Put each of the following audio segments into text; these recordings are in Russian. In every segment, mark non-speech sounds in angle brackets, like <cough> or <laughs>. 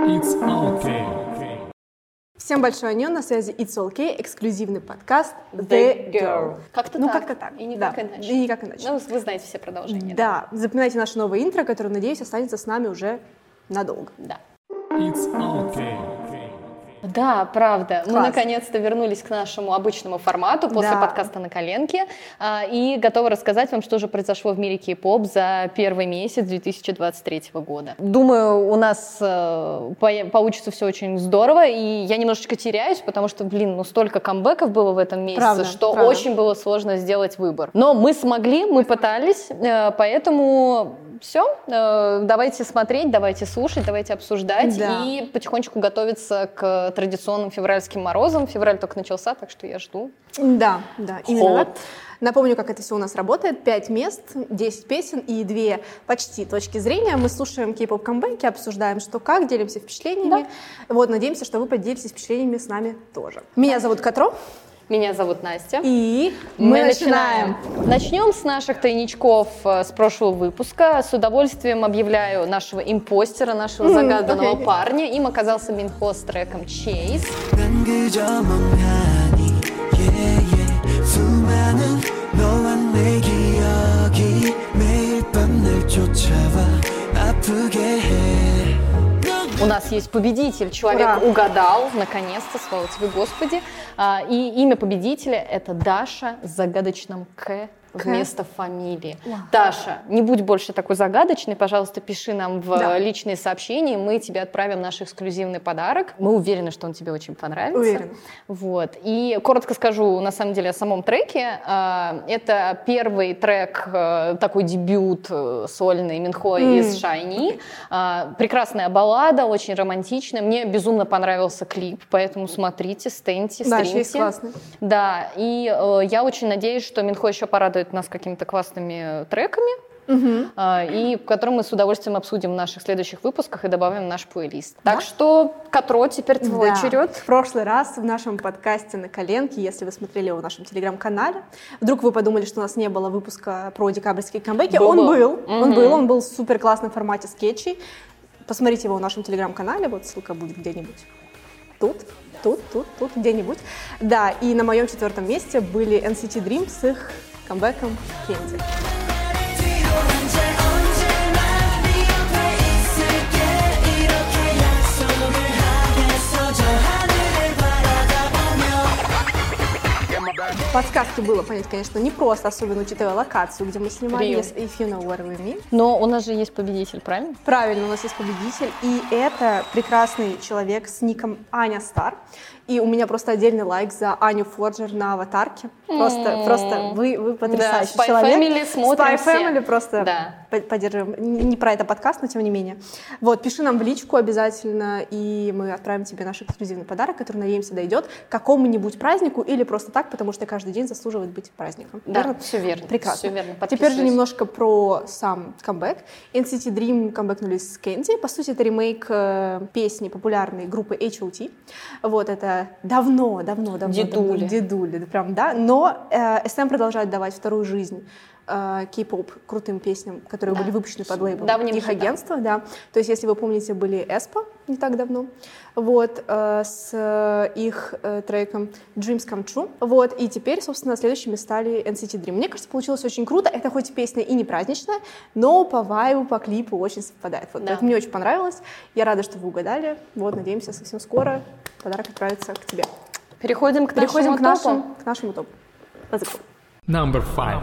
It's okay. Всем большое анё, на связи It's Okay, эксклюзивный подкаст The Girl. Как-то ну, так. как-то так. И никак да. иначе. И никак иначе. Ну, вы знаете все продолжения. да, запоминайте наше новое интро, которое, надеюсь, останется с нами уже надолго. Да. It's okay. Да, правда. Мы Класс. наконец-то вернулись к нашему обычному формату после Да. подкаста на коленке а, и готовы рассказать вам, что же произошло в мире кей-поп за первый месяц 2023 года. Думаю, у нас э, по- получится все очень здорово, и я немножечко теряюсь, потому что, блин, ну столько камбэков было в этом месяце, Правда, что правда. очень было сложно сделать выбор. Но мы смогли, мы пытались, э, поэтому все, давайте смотреть, давайте слушать, давайте обсуждать Да. и потихонечку готовиться к традиционным февральским морозам. Февраль только начался, так что я жду. Да, да, именно так. Напомню, как это все у нас работает. Пять мест, 10 песен и две почти точки зрения. Мы слушаем кей-поп камбэки, обсуждаем, что как, делимся впечатлениями. Вот, надеемся, что вы поделитесь впечатлениями с нами тоже. Меня зовут Катро, Меня зовут Настя. и мы, начинаем. Начнем с наших тайничков э, с прошлого выпуска. С удовольствием объявляю нашего импостера, нашего загаданного окей. парня. Им оказался Минхо с треком Chase. 난 그저 멍하니 yeah, yeah. 수많은 너와 내 기억이 매일 밤 날 쫓아와 아프게 해 у нас есть победитель. Человек Ура. угадал, наконец-то, слава тебе, Господи. А, И имя победителя — это Даша с загадочным «К» вместо фамилии. Даша, не будь больше такой загадочной, пожалуйста, пиши нам в Да. личные сообщения, мы тебе отправим наш эксклюзивный подарок. Мы уверены, что он тебе очень понравится. Уверена. Вот. И коротко скажу, на самом деле, о самом треке. А, Это первый трек, э, такой дебют э, сольный Минхо из Shiny. А, Прекрасная баллада, очень романтичная. Мне безумно понравился клип, поэтому смотрите, стеньте, Да, стримте. Chase классный. Да, и э, я очень надеюсь, что Минхо еще порадует нас какими-то классными треками, а, и которые мы с удовольствием обсудим в наших следующих выпусках и добавим в наш плейлист. Так что, Катро, теперь твой Да. черед. В прошлый раз в нашем подкасте на коленке, если вы смотрели его в нашем телеграм-канале, вдруг вы подумали, что у нас не было выпуска про декабрьские камбэки. Был, он был. был, он был, он был в супер классном формате скетчей. Посмотрите его в нашем телеграм-канале, вот ссылка будет где-нибудь тут, тут, тут, тут, где-нибудь. Да, и на моем четвертом месте были NCT Dream с их камбэком Candy. Подсказки было понять, конечно, не просто, особенно учитывая локацию, где мы снимали, Рио. yes, If You Know What We Mean. Но у нас же есть победитель, правильно? Правильно, у нас есть победитель, и это прекрасный человек с ником Аня Стар. И у меня просто отдельный лайк за Аню Форджер на аватарке. Просто, просто вы, вы потрясающий Spy человек. Family смотрим Spy все. Family просто Да. по- поддерживаем. Не про это подкаст, но тем не менее. Вот, пиши нам в личку обязательно, и мы отправим тебе наш эксклюзивный подарок, который, надеемся, дойдет к какому-нибудь празднику или просто так, потому что каждый день заслуживает быть праздником. Да, Верно? все верно. Прекрасно. Все верно. Теперь же немножко про сам камбэк. NCT Dream камбэкнулись с Кэнди. По сути, это ремейк э, песни популярной группы H.O.T. Вот это давно, давно, давно. Дедули. давно, дедули, прям, да. Но э, SM продолжает давать вторую жизнь э, кей-поп крутым песням, которые Да. были выпущены под лейблом Давним их хитам. агентства, да. То есть, если вы помните, были Эспа не так давно, вот, э, с э, их э, треком Dreams Come True, вот, и теперь, собственно, следующими стали NCT Dream. Мне кажется, получилось очень круто, это хоть песня и не праздничная, но по вайбу, по клипу очень совпадает, вот, Да. мне очень понравилось, я рада, что вы угадали, вот, надеемся, совсем скоро подарок отправится к тебе. Переходим к Переходим нашему к нашему, топу. к нашему топу. Let's go. Number five.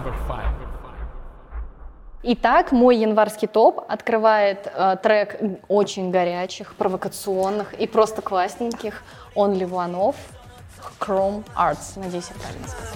Итак, мой январский топ открывает э, трек очень горячих, провокационных и просто классненьких Only One Off Chrome Arts. Надеюсь, я правильно сказала.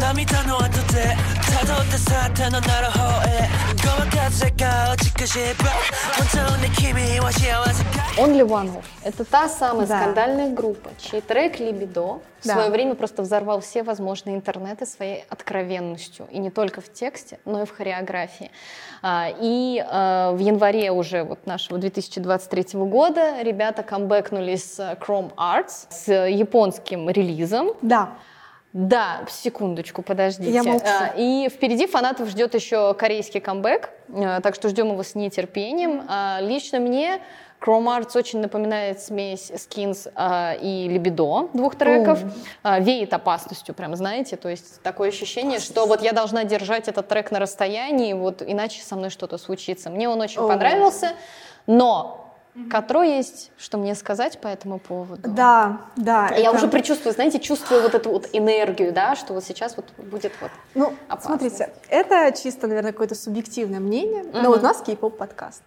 涙の後でたどって去ったのなら方へごまかせが落ちくしば本当に君は幸せか Only One Off. Это та самая да. скандальная группа, чей трек «Либидо» да. в свое время просто взорвал все возможные интернеты своей откровенностью. И не только в тексте, но и в хореографии. А, и а, в январе уже вот нашего 2023 года ребята камбэкнули с Chrome Arts, с японским релизом. Да. Да, секундочку, подождите. Я молчу. А, И впереди фанатов ждет еще корейский камбэк, а, так что ждем его с нетерпением. А, Лично мне Chrome Arts очень напоминает смесь Skins и Либидо двух треков. А, Веет опасностью, прям, знаете, то есть такое ощущение, что вот я должна держать этот трек на расстоянии, вот иначе со мной что-то случится. Мне он очень О. понравился, но Катро есть, что мне сказать по этому поводу. Да, да. Я это- уже предчувствую, знаете, чувствую вот эту вот энергию, да, что вот сейчас вот будет вот. Ну, опасно. смотрите, это чисто, наверное, какое-то субъективное мнение, но вот у нас кей-поп подкаст.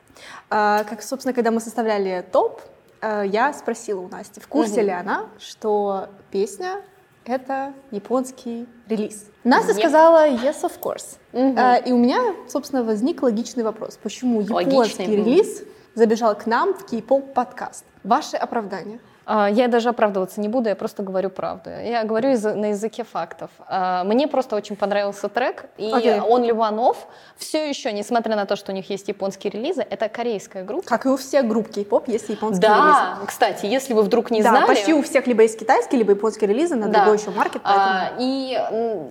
А, как, собственно, когда мы составляли топ, а, я спросила у Насти, в курсе ли она, что песня это японский релиз. Настя Нет. сказала yes, of course. А, и у меня, собственно, возник логичный вопрос. Почему японский Логичный, релиз забежал к нам в кей-поп подкаст? Ваше оправдание? А, Я даже оправдываться не буду, я просто говорю правду. Я говорю из- на языке фактов. А, Мне просто очень понравился трек, и Окей. он Ливанов все еще, несмотря на то, что у них есть японские релизы, это корейская группа. Как и у всех групп кей-поп есть японские релизы. Да, кстати, если вы вдруг не да, знали... почти у всех либо есть китайские, либо японские релизы на Да. другой еще маркет, поэтому... А, и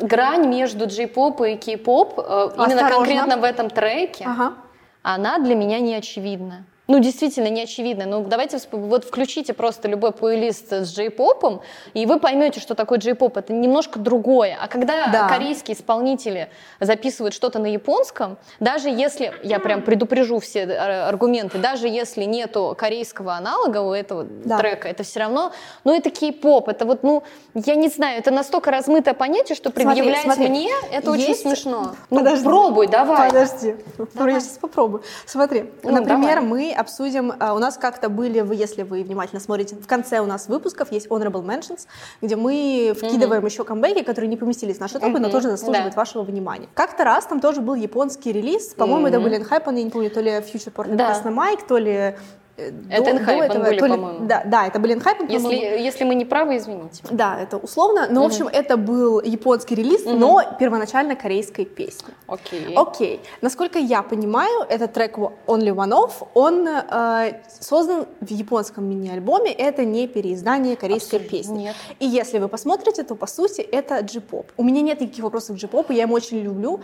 грань между джей-поп и кей-поп э, именно конкретно в этом треке, Ага. она для меня не очевидна. Ну, действительно, не очевидно. Ну, давайте вот включите просто любой плейлист с джей-попом, и вы поймете, что такое джей-поп. Это немножко другое. А когда Да. корейские исполнители записывают что-то на японском, даже если, я прям предупрежу все э, аргументы, даже если нету корейского аналога у этого Да. трека, это все равно, ну, это кей-поп. Это вот, ну, я не знаю, это настолько размытое понятие, что Смотри, предъявлять смотри. мне, это очень Есть- смешно. Ну, Подожди. пробуй, давай. Подожди. Ну, Я сейчас попробую. Смотри, Ну, например, давай. мы обсудим, а, у нас как-то были, вы, если вы внимательно смотрите, в конце у нас выпусков есть honorable mentions, где мы вкидываем еще камбэки, которые не поместились в наши топы, но Мгм, тоже заслуживают да. вашего внимания. Как-то раз там тоже был японский релиз, по-моему, это Мгм. были Enhypen, я не помню, то ли Future Port Да. Красный Майк, то ли Это до- до Enhypen этого, были, по-моему. Да, да, это были Enhypen, Если, по-моему. если мы не правы, извините. Да, это условно, но, в общем, это был японский релиз, но первоначально корейской песни. Окей. Окей. Насколько я понимаю, этот трек Only One Off, он э, создан в японском мини-альбоме. Это не переиздание корейской Абсолютно песни. нет. И если вы посмотрите, то по сути это джи-поп. У меня нет никаких вопросов к джи-попу, я его очень люблю,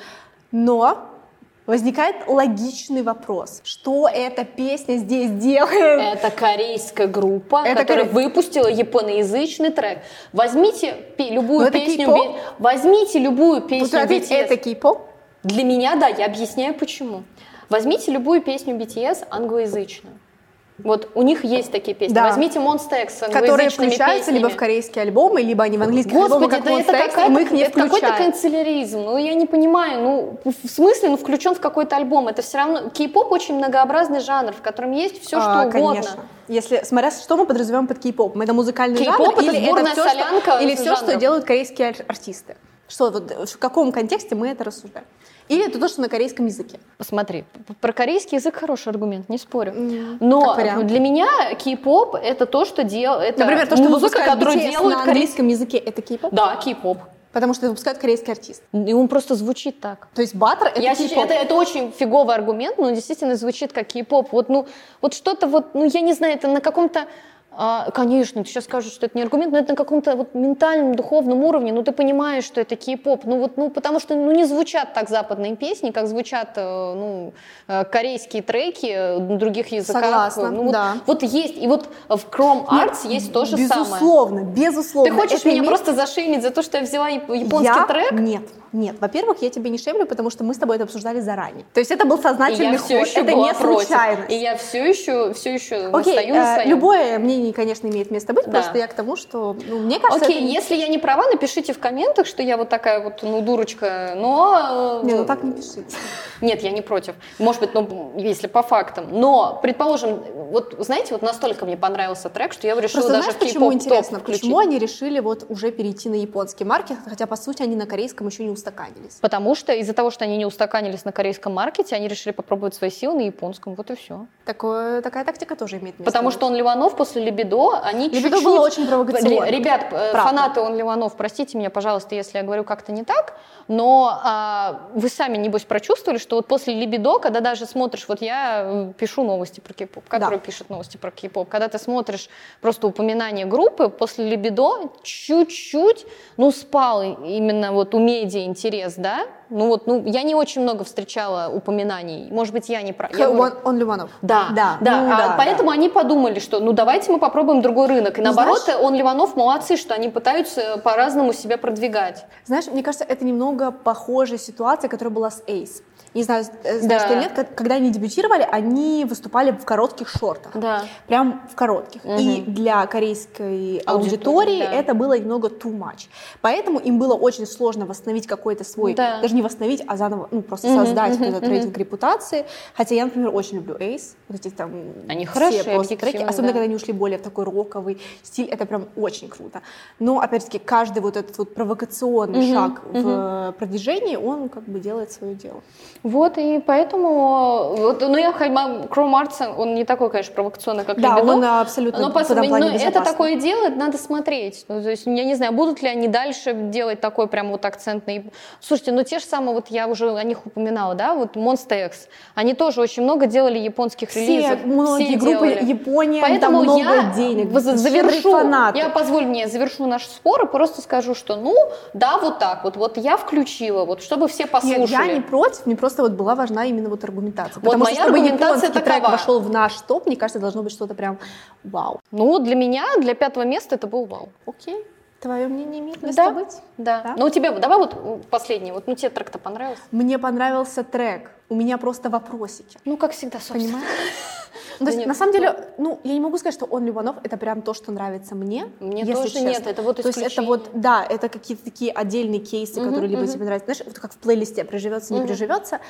но возникает логичный вопрос, что эта песня здесь делает? Это корейская группа, Это которая коре- выпустила японоязычный трек. Возьмите любую Но это песню? Би- возьмите любую Тут песню BTS. это кей-поп? Для меня, да, я объясняю почему. Возьмите любую песню BTS англоязычную. Вот у них есть такие песни. Да. Возьмите Monsta X с Которые включаются либо в песнями. корейские альбомы, либо они в английских Господи, альбомах, это, как это, Monsta X, и какая-то- мы их не это какой-то канцеляризм. Ну, я не понимаю. Ну, в смысле, ну, включен в какой-то альбом. Это все равно... Кей-поп очень многообразный жанр, в котором есть все, что А, угодно. Конечно. Если, смотря что мы подразумеваем под кей-поп. Это музыкальный Кей-поп жанр это или это все, солянка что, или все, что жанров. делают корейские ар- артисты? Что, вот, в каком контексте мы это рассуждаем? Или это то, что на корейском языке? Посмотри, про корейский язык хороший аргумент, не спорю. Но для меня кей-поп это то, что делает... Например, то, что музыка, которую делают на английском языке, это кей-поп? Да, кей-поп. Потому что выпускают корейский артист. И он просто звучит так. То есть баттер — это Я кей-поп. это, это очень фиговый аргумент, но действительно звучит как кей-поп. Вот, ну, вот что-то вот, ну, я не знаю, это на каком-то а, конечно, ты сейчас скажешь, что это не аргумент, но это на каком-то вот ментальном, духовном уровне, ну ты понимаешь, что это кей-поп, ну вот, ну потому что ну не звучат так западные песни, как звучат, э, ну, э, корейские треки э, на других языках. Согласна, ну, вот, да. вот есть, и вот в Chrome Arts есть то же самое. Безусловно, безусловно. Ты хочешь Это меня имеет- просто зашеймить за то, что я взяла яп- японский я? трек? Нет, нет. Во-первых, я тебя не шеймлю, потому что мы с тобой это обсуждали заранее. То есть это был сознательный ход, это не против. случайность. И я все еще, все еще Окей, стою на э, своем. любое мнение, конечно, имеет место быть, Да. просто я к тому, что, ну, мне кажется, Окей, это если я не права, напишите в комментах, что я вот такая вот, ну, дурочка, но... э, Не, ну так не пишите. <laughs> Нет, я не против. Может быть, ну, если по фактам. Но, предположим, вот, знаете, вот настолько мне понравился трек, что я решила Просто даже знаешь, почему интересно? включить. Почему они решили вот уже перейти на японский маркет, хотя, по сути, они на корейском еще не устаканились? Потому что из-за того, что они не устаканились на корейском маркете, они решили попробовать свои силы на японском. Вот и все. Такое, такая тактика тоже имеет место. Потому что он Ливанов после Либидо, они Либидо чуть-чуть... было очень провокационно. Ребят, э, Правда. фанаты он Ливанов, простите меня, пожалуйста, если я говорю как-то не так, но а, вы сами, небось, прочувствовали, что вот после Либидо, когда даже смотришь, вот я э, пишу новости про кей-поп, которые пишет новости про кей-поп, когда ты смотришь просто упоминание группы, после Либидо чуть-чуть, ну, спал именно вот у медиа интерес, да? Ну вот, ну, я не очень много встречала упоминаний. Может быть, я не прав. Я Он, он Ливанов. да, да, да. ну А да, поэтому они подумали, что ну давайте мы попробуем другой рынок. И Ну, наоборот, знаешь- он Ливанов молодцы, что они пытаются по-разному себя продвигать. Знаешь, мне кажется, это немного похожая ситуация, которая была с Ace. Не знаю, э, Да. знаешь ты или нет, когда они дебютировали, они выступали в коротких шортах. Да. Прям в коротких. И для корейской аудитории да. это было немного too much. Поэтому им было очень сложно восстановить какой-то свой, Да. даже не восстановить, а заново, ну, просто Мгм, создать мгм, этот мгм. рейтинг репутации. Хотя я, например, очень люблю Ace. Вот эти там Они все хороши, просто треки. Особенно, да. когда они ушли более в такой роковый стиль. Это прям очень круто. Но, опять-таки, каждый вот этот вот провокационный Мгм, шаг в продвижении, он как бы делает свое дело. Вот, и поэтому... Вот, ну, я хоть Кроу Мартин, он не такой, конечно, провокационный, как Да, Либидо. он абсолютно но, по- но это безопасный. такое делает, надо смотреть. Ну, то есть, я не знаю, будут ли они дальше делать такой прям вот акцентный... Слушайте, ну те же самые, вот я уже о них упоминала, да, вот Monster X, они тоже очень много делали японских Все, релизов. многие группы делали. Япония, Поэтому там много я денег. завершу, фанаты. я позволь мне завершу наш спор и просто скажу, что ну да, вот так вот, вот я включила, вот чтобы все послушали. Нет, я не против, мне просто вот была важна именно вот аргументация. Вот Потому моя что, чтобы аргументация японский трек такова. вошел в наш топ, мне кажется, должно быть что-то прям вау. Ну для меня для пятого места это был вау. Окей, твое мнение имеет место Да. быть? Да. Да? Ну у тебя, давай вот последний, вот ну тебе трек-то понравился? Мне понравился трек, у меня просто вопросики. Ну как всегда, собственно. Понимаешь? Ну, то есть, на самом деле, ну, я не могу сказать, что он Ливанов, это прям то, что нравится мне. Мне если тоже честно. нет, это вот То есть это вот, да, это какие-то такие отдельные кейсы, которые либо тебе нравятся, знаешь, вот как в плейлисте, приживется, не приживется.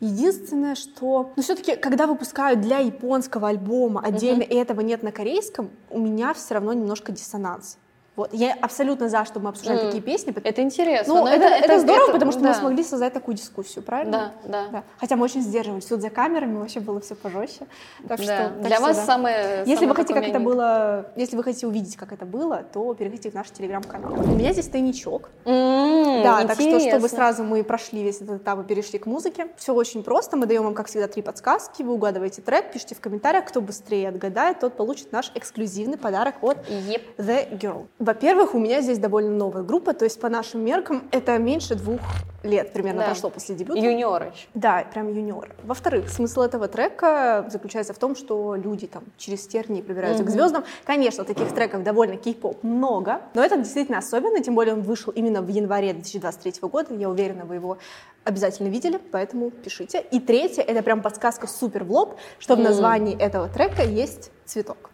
Единственное, что, ну, все-таки, когда выпускают для японского альбома отдельно, и этого нет на корейском, у меня все равно немножко диссонанс. Вот, я абсолютно за, чтобы мы обсуждали Мгм. такие песни. Это интересно. Ну, но это, это, здорово, это- потому что да. мы смогли создать такую дискуссию, правильно? Да, да. Хотя мы очень сдерживались. Тут за камерами вообще было все пожестче. Так Да. что, так Для что вас да. самое Если самое вы хотите, как это было, если вы хотите увидеть, как это было, то переходите в наш телеграм-канал. У меня здесь тайничок. М, да, так что, чтобы интересно. сразу мы прошли весь этот этап и перешли к музыке. Все очень просто. Мы даем вам, как всегда, три подсказки. Вы угадываете трек, пишите в комментариях. Кто быстрее отгадает, тот получит наш эксклюзивный подарок от Еп. The Girl. Во-первых, у меня здесь довольно новая группа, то есть по нашим меркам это меньше двух лет примерно Да. прошло после дебюта. Юниоры. Да, прям юниор. Во-вторых, смысл этого трека заключается в том, что люди там через тернии пробираются к звездам. Конечно, таких треков довольно кей-поп много, но этот действительно особенный, тем более он вышел именно в январе 2023 года. Я уверена, вы его обязательно видели, поэтому пишите. И третье, это прям подсказка супер в лоб, что в Мгм. названии этого трека есть цветок.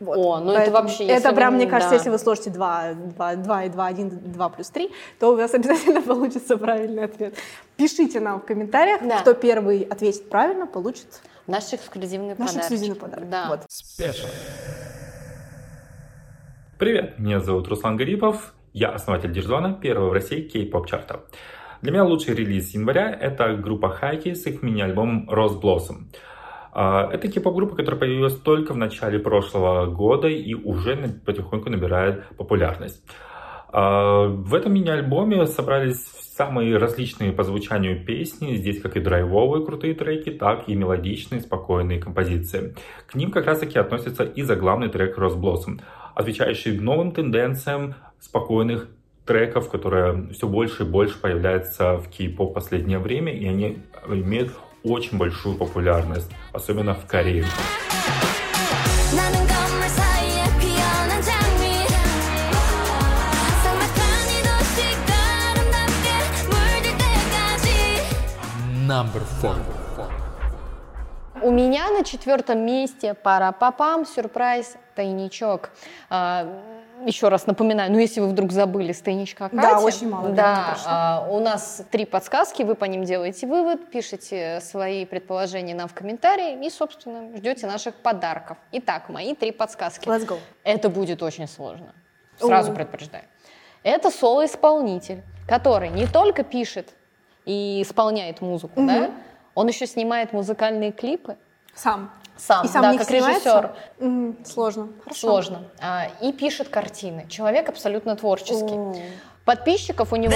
Вот. О, ну это Поэтому вообще, если Это прям, вы- мне кажется, да. если вы сложите 2, 2, 2 и 2, 1, 2 плюс 3, то у вас <laughs> обязательно получится правильный ответ. Пишите нам в комментариях, Да. кто первый ответит правильно, получит Наш эксклюзивный наш подарок. эксклюзивный подарок. Да. Вот. Спешл. Привет, меня зовут Руслан Гарипов, я основатель Дирзона, первого в России кей-поп чарта. Для меня лучший релиз января — это группа Хайки с их мини-альбомом Rose Blossom. А, Это кей-поп-группа, которая появилась только в начале прошлого года и уже потихоньку набирает популярность. А, В этом мини-альбоме собрались самые различные по звучанию песни. Здесь как и драйвовые крутые треки, так и мелодичные, спокойные композиции. К ним как раз таки относится и заглавный трек Rose Blossom, отвечающий новым тенденциям спокойных треков, которые все больше и больше появляются в кей-поп последнее время, и они имеют очень большую популярность, особенно в Корее. Number four. У меня на четвертом месте пара папам сюрприз тайничок. А, еще раз напоминаю, ну если вы вдруг забыли с тайничка Кати. Да, очень мало Да, а, у нас три подсказки, вы по ним делаете вывод, пишите свои предположения нам в комментарии и, собственно, ждете наших подарков. Итак, мои три подсказки. Let's go. Это будет очень сложно. Сразу О. предупреждаю. Это соло-исполнитель, который не только пишет и исполняет музыку, да, он еще снимает музыкальные клипы Сам. сам, И сам да, в как режиссер. Сложно. Хорошо. Сложно. А, и пишет картины. Человек абсолютно творческий. О. Подписчиков у него...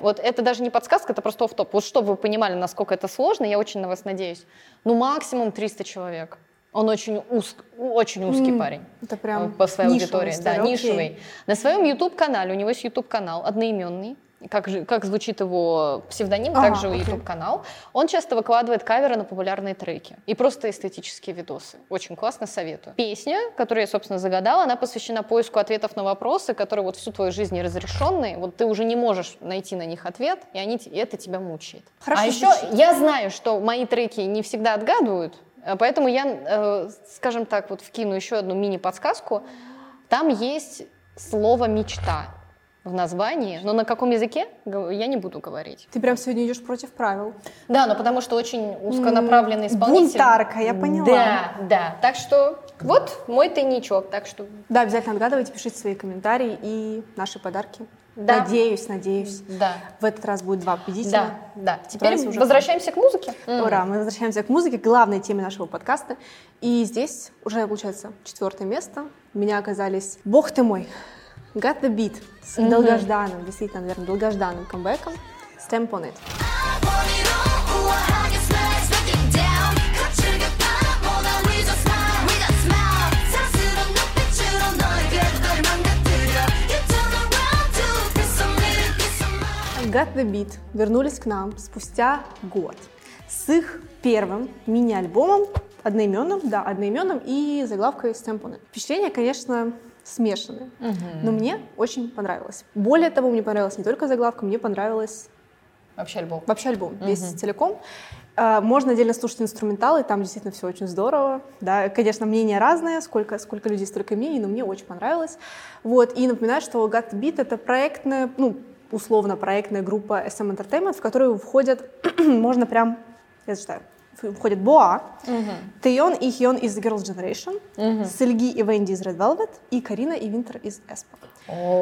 Вот это даже не подсказка, это просто офф-топ. Вот чтобы вы понимали, насколько это сложно, я очень на вас надеюсь. Ну, максимум 300 человек. Он очень, уз- очень узкий М, парень. Это прям по своей аудитории. Да, окей. нишевый. На своем YouTube-канале, у него есть YouTube-канал одноименный, как, же, как звучит его псевдоним, Ага, также окей. YouTube-канал. Он часто выкладывает каверы на популярные треки и просто эстетические видосы. Очень классно, советую. Песня, которую я, собственно, загадала, она посвящена поиску ответов на вопросы, которые вот всю твою жизнь неразрешенные. Вот ты уже не можешь найти на них ответ, и, они, и это тебя мучает. Хорошо а еще звучит. я знаю, что мои треки не всегда отгадывают, э, поэтому я, э, скажем так, вот вкину еще одну мини-подсказку. Там есть слово «мечта» в названии, но на каком языке я не буду говорить. Ты прям сегодня идешь против правил. Да, но потому что очень узконаправленный исполнитель. бунтарка, я поняла. Да, да. Так что вот мой тайничок, так что Да, обязательно отгадывайте, пишите свои комментарии и наши подарки. Да. Надеюсь, надеюсь. да. В этот раз будет два победителя. Да, да. Теперь уже возвращаемся к музыке. Ура, мы возвращаемся к музыке, к главной теме нашего подкаста. И здесь уже, получается, четвертое место. У меня оказались, бог ты мой, Got the Beat с mm-hmm. долгожданным, действительно, наверное, долгожданным камбэком с Temp on it. Got the Beat вернулись к нам спустя год с их первым мини-альбомом, одноименным, да, одноименным и заглавкой Stamp on it. Впечатление, конечно, смешанные, но мне очень понравилось. Более того, мне понравилась не только заглавка, мне понравилась Вообще альбом. Вообще альбом, весь целиком. А, Можно отдельно слушать инструменталы, там действительно все очень здорово. Да, конечно, мнения разные, сколько, сколько людей, столько мнений, но мне очень понравилось. Вот, и напоминаю, что Got Beat — это проектная, ну, условно проектная группа SM Entertainment, в которую входят, <clears throat> можно прям, я зачитаю, в- входят Боа, Тэйон и Хьон из The Girls' Generation, Сельги и Венди из Red Velvet и Карина и Винтер из Эспа.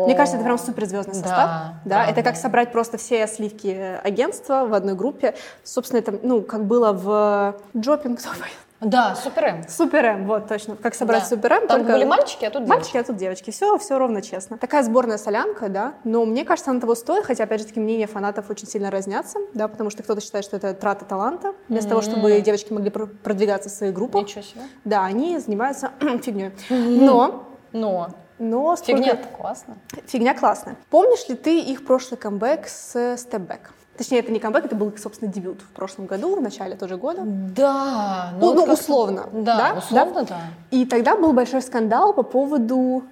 Мне кажется, это прям суперзвездный состав. Да, Да, это как собрать просто все сливки э, агентства в одной группе. Собственно, это, ну, как было в Джопинг. <laughs> Да, супер М. Супер М, вот точно. Как собрать Да. Супер М, Там только... были мальчики, а тут Мальчики, а тут девочки. Все, все ровно честно. Такая сборная солянка, да, но мне кажется, она того стоит, хотя, опять же, таки, мнения фанатов очень сильно разнятся, да, потому что кто-то считает, что это трата таланта, вместо того, чтобы девочки могли пр- продвигаться в своих группах. Ничего себе. Да, они занимаются <clears throat> фигней. Но, Но но сколько- фигня классно. Фигня классная. Помнишь ли ты их прошлый камбэк с Step Back? Точнее, это не камбэк, это был, собственно, дебют в прошлом году, в начале тоже года. Да, Ну, ну, как- условно. Да, условно, да. И тогда был большой скандал по поводу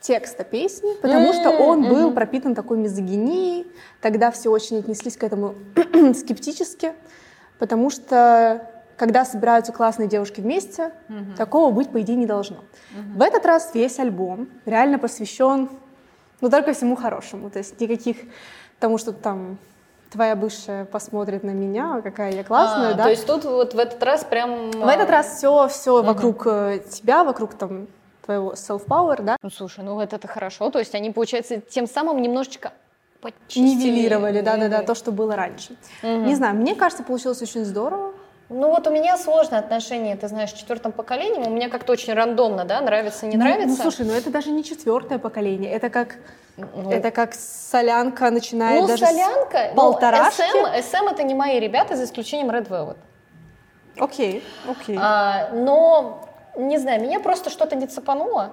текста песни, потому что он был пропитан такой мизогинией. Тогда все очень отнеслись к этому <clears throat> скептически, потому что когда собираются классные девушки вместе, такого быть, по идее, не должно. В этот раз весь альбом реально посвящен, ну, только всему хорошему. То есть никаких тому, что там твоя бывшая посмотрит на меня, какая я классная, А, да? То есть тут вот в этот раз прям... В этот раз все, все вокруг э, тебя, вокруг там твоего self-power, да, Ну, слушай, ну это хорошо. То есть они, получается, тем самым немножечко почистили. нивелировали, да-да-да, то, что было раньше. Не знаю, мне кажется, получилось очень здорово. Ну вот у меня сложное отношение, ты знаешь, с четвертым поколением. У меня как-то очень рандомно, да, нравится, не Ну, нравится. Ну, слушай, ну это даже не четвертое поколение, это как, Ну, это как солянка начинает ну, даже с солянка, полторашки. ну, SM, SM это не мои ребята, за исключением Red Velvet. Окей, окей. А, но, не знаю, меня просто что-то не цепануло.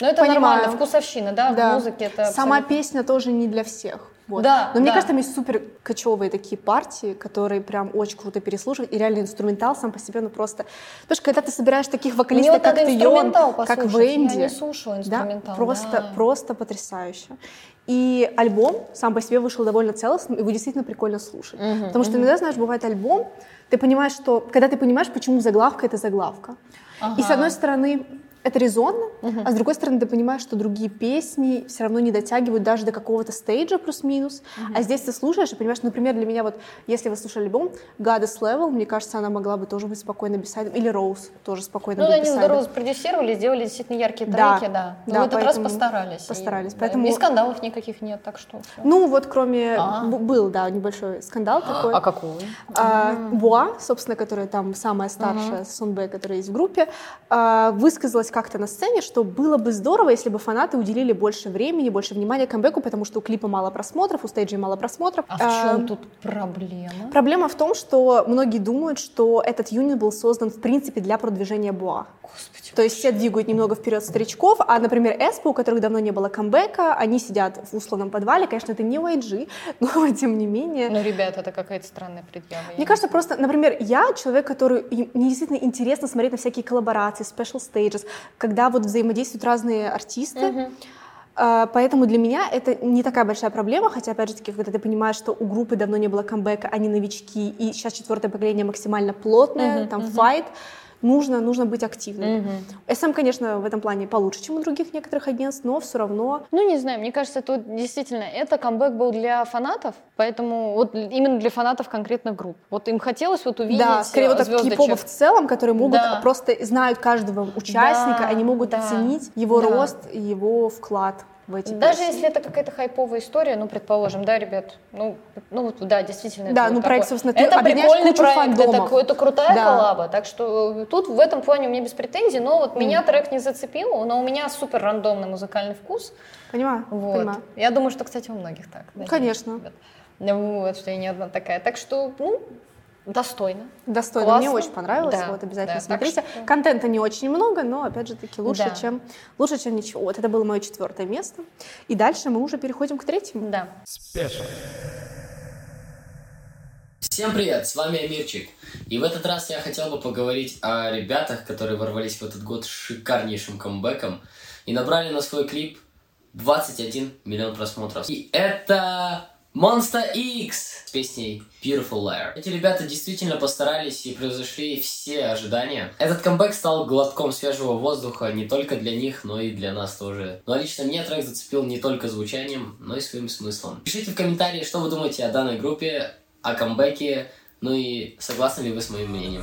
Но это Понимаю. нормально, вкусовщина, да, Да. в музыке это Сама абсолютно- песня тоже не для всех. Вот. Да, Но мне да. кажется, там есть супер кочевые такие партии, которые прям очень круто переслушивать. И реально инструментал сам по себе, ну просто... Потому что когда ты собираешь таких Мне вокалистов, вот как надо Тэйон, инструментал как. Венди, Я не слушала да, инструментал. просто, да. просто потрясающе. И альбом сам по себе вышел довольно целостным, его действительно прикольно слушать. Потому что иногда, знаешь, бывает альбом, ты понимаешь, что... Когда ты понимаешь, почему заглавка — это заглавка. И с одной стороны, это резонно, а с другой стороны, ты понимаешь, что другие песни все равно не дотягивают даже до какого-то стейджа плюс-минус. А здесь ты слушаешь и понимаешь, например, для меня вот, если вы слушали альбом Goddess Level, мне кажется, она могла бы тоже быть спокойно бисайдом. Или Rose тоже спокойно Ну, они бисайдом. здорово спродюсировали, сделали действительно яркие Да, треки, да. Но да, в этот раз постарались. И- постарались, да, поэтому- И скандалов никаких нет, так что всё. Ну, вот кроме... А. Был, да, небольшой скандал такой. А какой? А, Буа, собственно, которая там самая старшая Сунбэ, которая есть в группе, а, высказалась как-то на сцене, что было бы здорово, если бы фанаты уделили больше времени, больше внимания камбэку, потому что у клипа мало просмотров, у стейджей мало просмотров. А в чем Эм, тут проблема? Проблема в том, что многие думают, что этот юнит был создан в принципе для продвижения Боа. Господи. То есть все двигают немного вперед старичков, а, например, Эспо, у которых давно не было камбэка, они сидят в условном подвале. Конечно, это не YG, <laughs> но тем не менее. Ну, ребята, это какая-то странная предъява. Мне не кажется, просто, например, я человек, который мне действительно интересно смотреть на всякие коллаборации, special stages, когда вот взаимодействуют разные артисты. А, Поэтому для меня это не такая большая проблема, хотя, опять же таки, когда ты понимаешь, что у группы давно не было камбэка, они новички, и сейчас четвертое поколение максимально плотное, там файт, нужно, нужно быть активным. SM, конечно, в этом плане получше, чем у других некоторых агентств, но все равно Ну, не знаю, мне кажется, тут действительно это камбэк был для фанатов, поэтому вот именно для фанатов конкретных групп. Вот им хотелось вот увидеть Да, скорее вот э, кей-попа в целом, которые могут Да. просто знают каждого участника, Да, они могут да, оценить его да. рост и его вклад в эти Даже песни. если это какая-то хайповая история, ну, предположим, да, ребят, ну, ну вот, да, действительно. Да, это ну, вот проект, такой- собственно, ты это прикольный проект, это, это крутая Да. коллаба, так что э, тут в этом плане у меня без претензий, но вот меня трек не зацепил, но у меня супер рандомный музыкальный вкус, Понимаю? вот. Понимаю. Я думаю, что, кстати, у многих так. Конечно. ребят. Ну, Вот, что я не одна такая. Так что, ну, достойно. Достойно. Классно. Мне очень понравилось. Да, вот обязательно да, смотрите. что- Контента не очень много, но опять же таки лучше, Да. чем лучше, чем ничего. Вот это было мое четвертое место. И дальше мы уже переходим к третьему. Да. Special. Всем привет, с вами Амирчик. И в этот раз я хотел бы поговорить о ребятах, которые ворвались в этот год с шикарнейшим камбэком и набрали на свой клип 21 миллион просмотров. И это Monster X с песней Beautiful Liar. Эти ребята действительно постарались и превзошли все ожидания. Этот камбэк стал глотком свежего воздуха не только для них, но и для нас тоже. Ну а лично меня трек зацепил не только звучанием, но и своим смыслом. Пишите в комментарии, что вы думаете о данной группе, о камбэке, ну и согласны ли вы с моим мнением.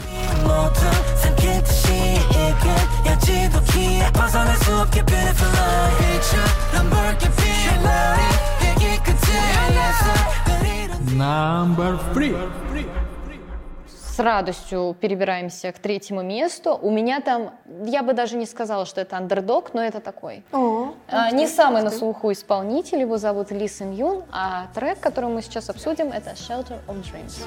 Number three. С радостью перебираемся к третьему месту. У меня там, я бы даже не сказала, что это андердог, но это такой. О, А, не самый на слуху исполнитель, его зовут Ли Сэн Юн, а трек, который мы сейчас обсудим, это Shelter of Dreams.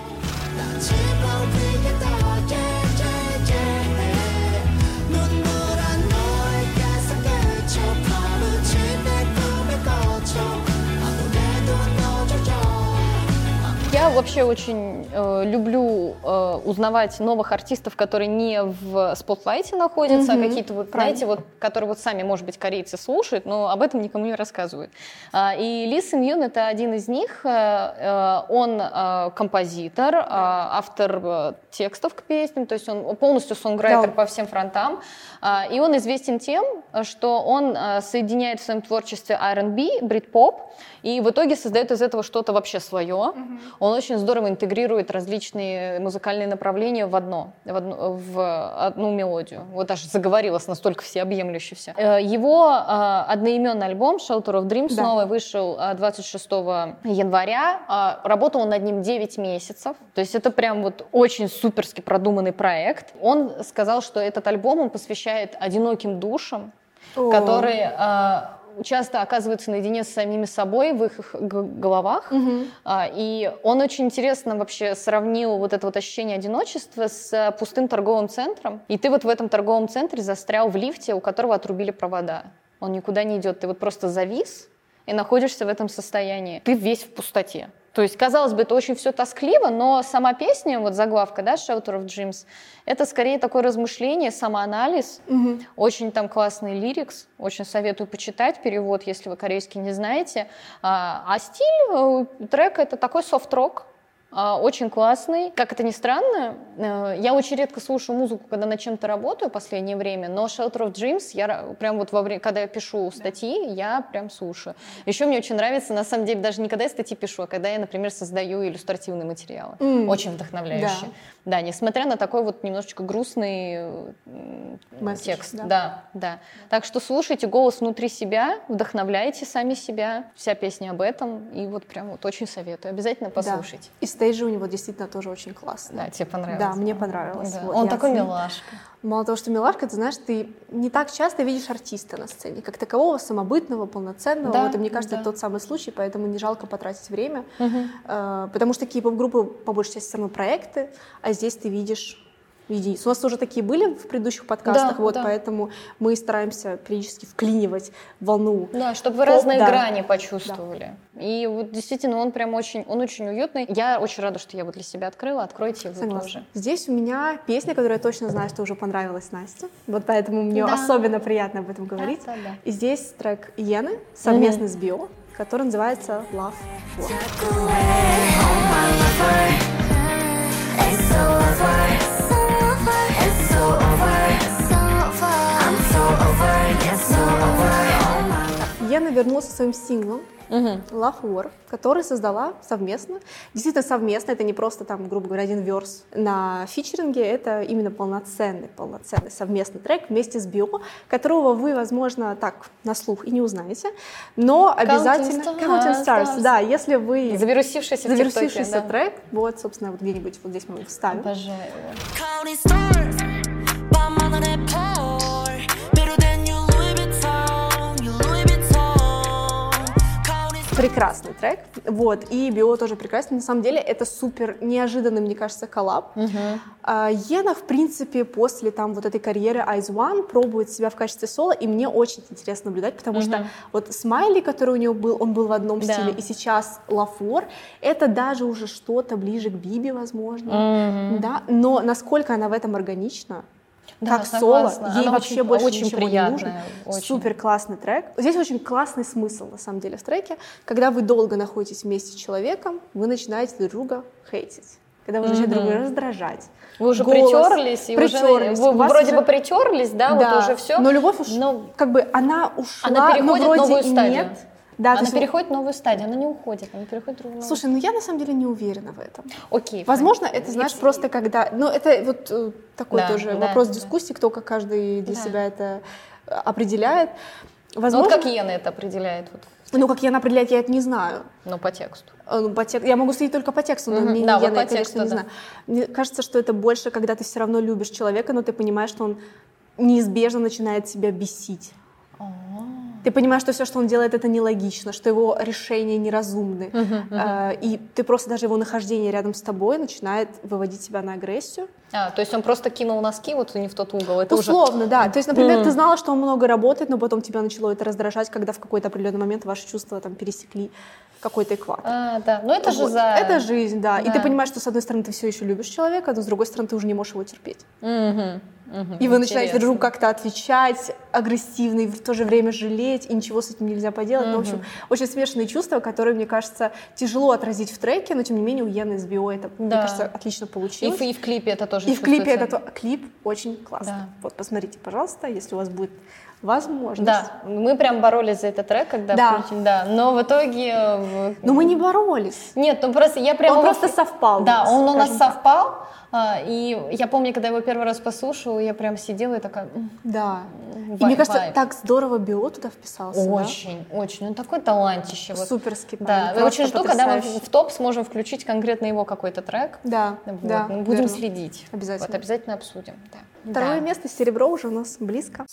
Я вообще очень э, люблю э, узнавать новых артистов, которые не в спотлайте находятся, а Мгм, какие-то вот, правильно. знаете, вот, которые вот сами, может быть, корейцы слушают, но об этом никому не рассказывают. А, И Ли Сэн Юн это один из них. Э, э, Он э, композитор, э, автор э, текстов к песням, то есть он полностью сонграйтер Да. по всем фронтам. А, И он известен тем, что он э, соединяет в своем творчестве R&B, брит-поп, и в итоге создает из этого что-то вообще свое. Он очень здорово интегрирует различные музыкальные направления в одно, в одну, в одну мелодию. Вот аж заговорилась настолько всеобъемлюще все. Э, Его э, одноименный альбом Shelter of Dreams Да. снова вышел э, 26 января. А, Работал он над ним 9 месяцев. То есть это прям вот очень суперски продуманный проект. Он сказал, что этот альбом он посвящает одиноким душам, О. которые часто оказываются наедине с самими собой в их головах. А, И он очень интересно вообще сравнил вот это вот ощущение одиночества с э, пустым торговым центром. И ты вот в этом торговом центре застрял в лифте, у которого отрубили провода. Он никуда не идет. Ты вот просто завис и находишься в этом состоянии. Ты весь в пустоте. То есть, казалось бы, это очень все тоскливо, но сама песня, вот заглавка, да, Shelter of Dreams, это скорее такое размышление, самоанализ, Мгм. очень там классный лирикс, очень советую почитать перевод, если вы корейский не знаете. А, а стиль э, трека это такой софт-рок, очень классный. Как это ни странно, э, я очень редко слушаю музыку, когда над чем-то работаю в последнее время, но Shelter of Dreams, я прям вот во время, когда я пишу статьи, я прям слушаю. Еще мне очень нравится, на самом деле, даже не когда я статьи пишу, а когда я, например, создаю иллюстративные материалы. М. Очень вдохновляющие. Да. несмотря на такой вот немножечко грустный Месседж, текст. да. Да, да. Так что слушайте голос внутри себя, вдохновляйте сами себя. Вся песня об этом. И вот прям вот очень советую. Обязательно Да. послушайте. И стейджи у него действительно тоже очень классные. Да, тебе понравилось. Да, мне понравилось. Да. Вот, Он такой оценила. милашка. Мало того, что милашка, ты знаешь, ты не так часто видишь артиста на сцене, как такового, самобытного, полноценного. Да, вот, и мне кажется, да. это тот самый случай, поэтому не жалко потратить время. Э, потому что кей-поп-группы, по большей части, все равно проекты, а здесь ты видишь единиц. У нас уже такие были в предыдущих подкастах, Да, вот, да. поэтому мы стараемся периодически вклинивать волну. Да, чтобы вы Поп, разные да. грани почувствовали. И вот действительно он прям очень, он очень уютный. Я очень рада, что я его для себя открыла. Откройте его Согласна. тоже. Здесь у меня песня, которая я точно знаю, что уже понравилась Насте. Вот поэтому мне Да. особенно приятно об этом говорить. да, да. И здесь трек Йены совместный с Био, который называется Love War. Йена вернулась со своим синглом Love War, который создала совместно. Действительно совместно, это не просто там, грубо говоря, один верс на фичеринге, это именно полноценный, полноценный совместный трек вместе с Био, которого вы, возможно, так на слух и не узнаете, но обязательно... Stars. Counting Stars, да, если вы... Завирусившийся в ТикТоке, Завирусившийся да. трек, вот, собственно, вот где-нибудь вот здесь мы его вставим. Обожаю его. Прекрасный трек, вот, и Био тоже прекрасный. На самом деле, это супер неожиданный, мне кажется, коллаб. А, Йена, в принципе, после там вот этой карьеры Eyes One пробует себя в качестве соло, и мне очень интересно наблюдать, потому что вот Смайли, который у него был, он был в одном Да. стиле, и сейчас Лафор, это даже уже что-то ближе к Биби, возможно, да, но насколько она в этом органична, Да, как соло, согласна. ей Она вообще очень- больше очень ничего не приятная, нужно. очень. Супер классный трек. Здесь очень классный смысл, на самом деле, в треке. Когда вы долго находитесь вместе с человеком, вы начинаете друг друга хейтить. Когда вы начинаете друг друга раздражать. Вы уже Голос, притерлись, и притерлись. уже вы вроде уже- бы притерлись, да, вот уже все. Но любовь уж, Но как бы, она ушла, она переходит но вроде новую и стадию. нет. Да, она есть, переходит в новую стадию, она не уходит, она переходит в другую. Слушай, ну я на самом деле не уверена в этом. окей. Возможно, файн. это, знаешь, просто когда... Ну, это вот э, такой Да, тоже да, вопрос да. дискуссии, кто как каждый для Да. себя это э, определяет. Ну, Возможно, вот как Йена это определяет, вот, ну, как я определяет, я это не знаю. ну, по тексту. Э, ну, по тек- Я могу судить только по тексту, но Мгм. мне Да, я, вот по конечно, тексту, не да. знаю. Мне кажется, что это больше, когда ты все равно любишь человека, но ты понимаешь, что он неизбежно начинает тебя бесить. Ты понимаешь, что все, что он делает, это нелогично, что его решения неразумны. Э, И ты просто даже его нахождение рядом с тобой начинает выводить тебя на агрессию. А, то есть он просто кинул носки вот не в тот угол. Это уже... Условно, да. То есть, например, ты знала, что он много работает, но потом тебя начало это раздражать, когда в какой-то определенный момент ваши чувства там пересекли какой-то экватор. А, да. Ну это же Вот. за... Это жизнь, да. И Да. ты понимаешь, что с одной стороны ты все еще любишь человека, но с другой стороны ты уже не можешь его терпеть. Мгм, мгм. И вы начинаете Интересно. друг другу как-то отвечать агрессивно и в то же время жалеть, и ничего с этим нельзя поделать. Ну, в общем, очень смешанные чувства, которые, мне кажется, тяжело отразить в треке, но тем не менее у Йены с Био это, мне Да. кажется, отлично И получилось. в, и в клипе это тоже И в клипе этот клип очень классный. Да. Вот, посмотрите, пожалуйста, если у вас будет возможность. Да, мы прям боролись за этот трек, когда Да. включили, да. Но в итоге... э, Но мы не боролись. Нет, ну просто я прям... Он просто совпал. Да, нас, он у нас так. совпал. а, И я помню, когда его первый раз послушала, я прям сидела и такая... Да. И мне кажется, вайб. так здорово Био туда вписался. да? Очень, очень. Он такой талантище. вот. Суперский Да, я очень жду, когда мы в топ сможем включить конкретно его какой-то трек. Да, Вот, да, мы будем верно. следить. Обязательно. Вот, обязательно обсудим. Да. Второе Да. место, серебро уже у нас близко.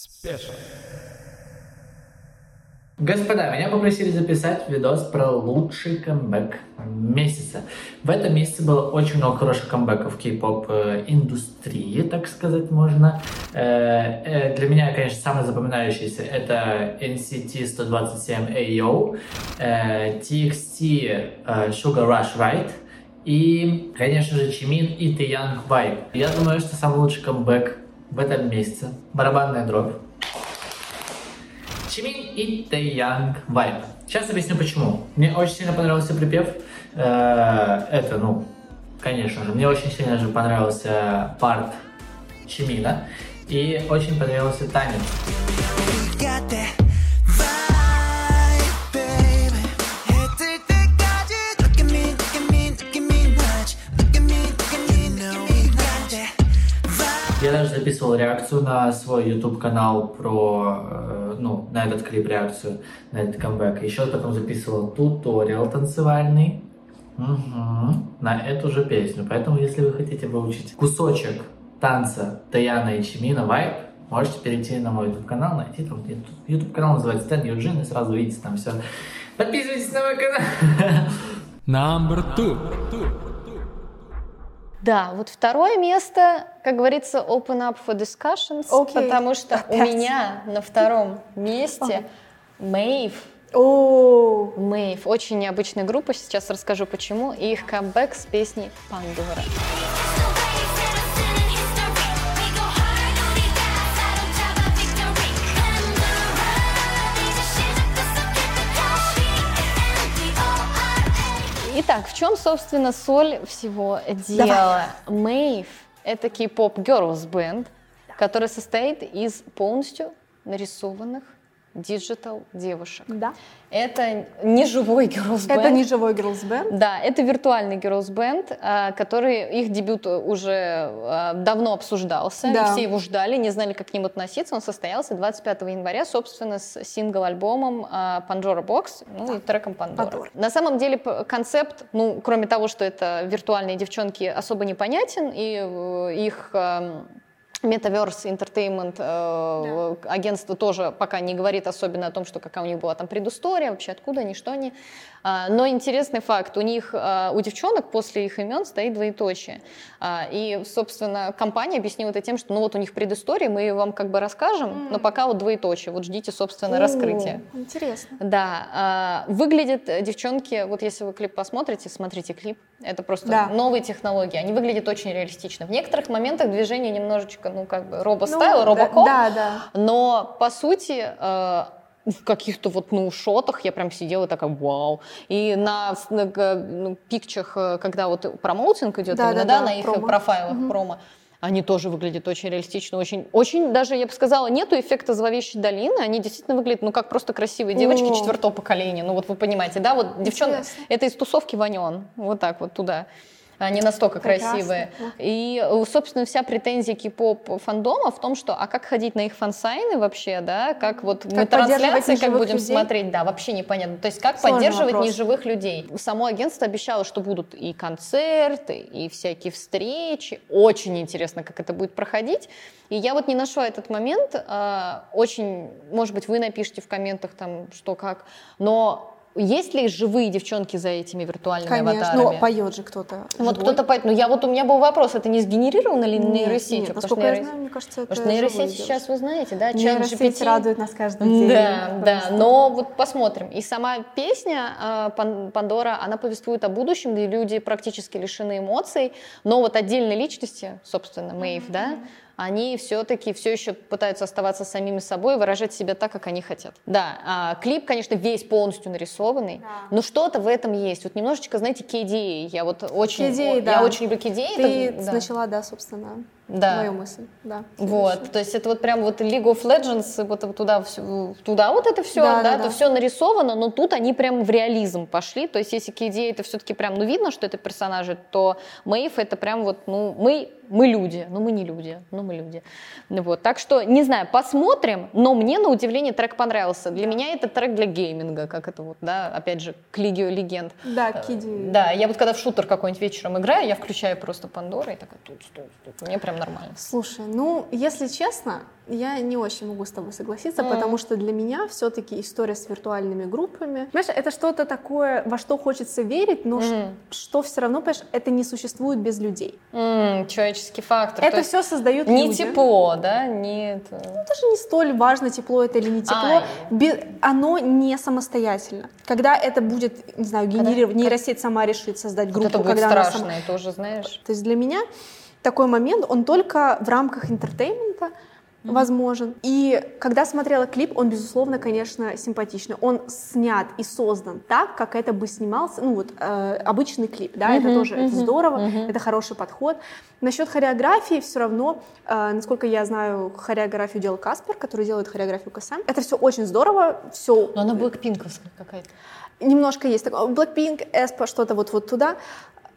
Господа, меня попросили записать видос про лучший камбэк месяца. В этом месяце было очень много хороших камбэков кей-поп э, индустрии, так сказать можно. Э, э, Для меня, конечно, самый запоминающийся это NCT 127 AO, TXT Sugar Rush Right и, конечно же, Чимин и Taeyang Vibe. Я думаю, что самый лучший камбэк в этом месяце барабанная дробь. Чимин и Taeyang Vibe. Сейчас объясню почему. Мне очень сильно понравился припев. Э, Это, ну, конечно же, мне очень сильно же понравился парт Чимина. И очень понравился танец. Записывал реакцию на свой YouTube канал про, э, ну, на этот клип реакцию, на этот камбэк. Еще потом записывал туториал танцевальный. Мгм. на эту же песню. Поэтому, если вы хотите выучить кусочек танца Таяна и Чимина Вайп, можете перейти на мой YouTube канал, найти там YouTube, YouTube канал называется Стэн Юджин, и сразу видите там все. Подписывайтесь на мой канал. Number two. Да, вот второе место, как говорится, open up for discussions, Окей. потому что у Опять. меня на втором месте Мэйв. О, Мэйв. Очень необычная группа, сейчас расскажу почему. И их камбэк с песней Пандора. Итак, в чем, собственно, соль всего дела? MAVE — это кей-поп girls band, который состоит из полностью нарисованных digital девушек. да. Это не живой girls band. Это не живой girls band. Да, это виртуальный girls band, а, который их дебют уже а, давно обсуждался, Да. все его ждали, не знали, как к нему относиться. Он состоялся 25 января, собственно, с сингл-альбомом а, Pandora Box, ну и треком Pandora. Pandora. На самом деле концепт, ну, кроме того, что это виртуальные девчонки, особо непонятен, и э, их Metaverse Entertainment э, агентство тоже пока не говорит особенно о том, что какая у них была там предыстория, вообще откуда они, что они. А, но интересный факт, у них, а, у девчонок после их имен стоит двоеточие. А, и, собственно, компания объяснила это тем, что ну вот у них предыстория, мы вам как бы расскажем, но пока вот двоеточие, вот ждите, собственно, раскрытие. О, Интересно. Да, выглядят девчонки, вот если вы клип посмотрите, смотрите клип, это просто Да. новые технологии, они выглядят очень реалистично. В некоторых моментах движение немножечко, ну, как бы, робо-стайл, Ну, робокоп, Да, да. но, по сути, в каких-то вот, ну, шотах я прям сидела такая, вау. И на, на г- ну, пикчах, э, когда вот промоутинг идет, Да, именно, да, да, да, на их промо. профайлах промо, они тоже выглядят очень реалистично, очень, очень даже, я бы сказала, нету эффекта зловещей долины, они действительно выглядят, ну, как просто красивые девочки О. четвертого поколения, ну, вот вы понимаете, да, вот девчонка, Интересно. это из тусовки Ванен, вот так вот туда. Они настолько Прекрасно. красивые. И, э, собственно, вся претензия кей-поп фандома в том, что а как ходить на их фансайны вообще, да, как вот мы Как поддерживать трансляции как будем людей? смотреть, да, вообще непонятно. То есть как Сложный поддерживать вопрос. неживых людей. Само агентство обещало, что будут и концерты, и всякие встречи. Очень интересно, как это будет проходить. И я вот не нашла этот момент. а, Очень, может быть, вы напишите в комментах там, что как. Но есть ли живые девчонки за этими виртуальными Конечно. аватарами? Ну, поет же кто-то. Вот живой. кто-то поет. Ну, я вот у меня был вопрос, это не сгенерировано ли Нет, нейросетью? нет, насколько что я нейросеть- знаю, мне кажется, это Потому что нейросети живые сейчас, вы знаете, да, Нейросеть GPT. радует нас каждый день. Да, да, но вот посмотрим. И сама песня Пан- Пандора, она повествует о будущем, где люди практически лишены эмоций, но вот отдельные личности, собственно, Мэйв, да, они все-таки все еще пытаются оставаться самими собой, выражать себя так, как они хотят. Да, а, клип, конечно, весь полностью нарисованный, но что-то в этом есть. Вот немножечко, знаете, KDA. Я вот очень, KDA, я да. очень люблю KDA. Ты это- да. начала, да, собственно, Да. мою мысль. Да. Вот, то есть это вот прям вот League of Legends, вот туда, туда вот это все, Да, да, да, это да. все нарисовано, но тут они прям в реализм пошли, то есть если KD это все-таки прям, ну видно, что это персонажи, то Мэйв это прям вот, ну мы, мы люди, ну мы не люди, ну мы люди. Вот, так что, не знаю, посмотрим, но мне на удивление трек понравился. Для меня это трек для гейминга, как это вот, да, опять же, к Лиге Легенд. Да, Киди. Да, я вот когда в шутер какой-нибудь вечером играю, я включаю просто Пандору и такая тут, тут, тут. Мне прям нормально. Слушай, ну, если честно, я не очень могу с тобой согласиться, потому что для меня все-таки история с виртуальными группами, понимаешь, это что-то такое, во что хочется верить, но Мгм. что все равно, понимаешь, это не существует без людей. М, человеческий фактор. То Это все создают не люди. тепло, да, не это. Даже не столь важно, тепло это или не тепло. Ай. Бе- оно не самостоятельно. Когда это будет, не знаю, генерировать, нейросеть сама решит создать Вот группу, это будет когда она страшно, сама- это уже знаешь. То есть для меня такой момент, он только в рамках entertainment а возможен. И когда смотрела клип, он, безусловно, конечно, симпатичный. Он снят и создан так, как это бы снимался, ну вот, э, обычный клип, да, это Мгм, тоже это мгм, здорово, мгм. это хороший подход. Насчет хореографии все равно, э, насколько я знаю, хореографию делал Каспер, который делает хореографию КСМ. Это все очень здорово, все Но она блэкпинковская какая-то. немножко есть такое Blackpink, Эспа, что-то вот, вот туда.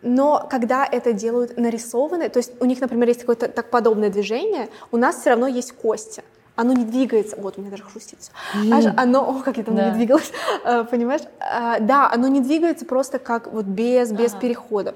Но когда это делают нарисованное, то есть у них, например, есть какое-то так подобное движение, у нас все равно есть кости. оно не двигается. Вот, у меня даже хрустит всё. Аж оно, о, как я давно Да. не двигалась, <laughs> Э, понимаешь? А, Да, оно не двигается просто как вот без, без перехода.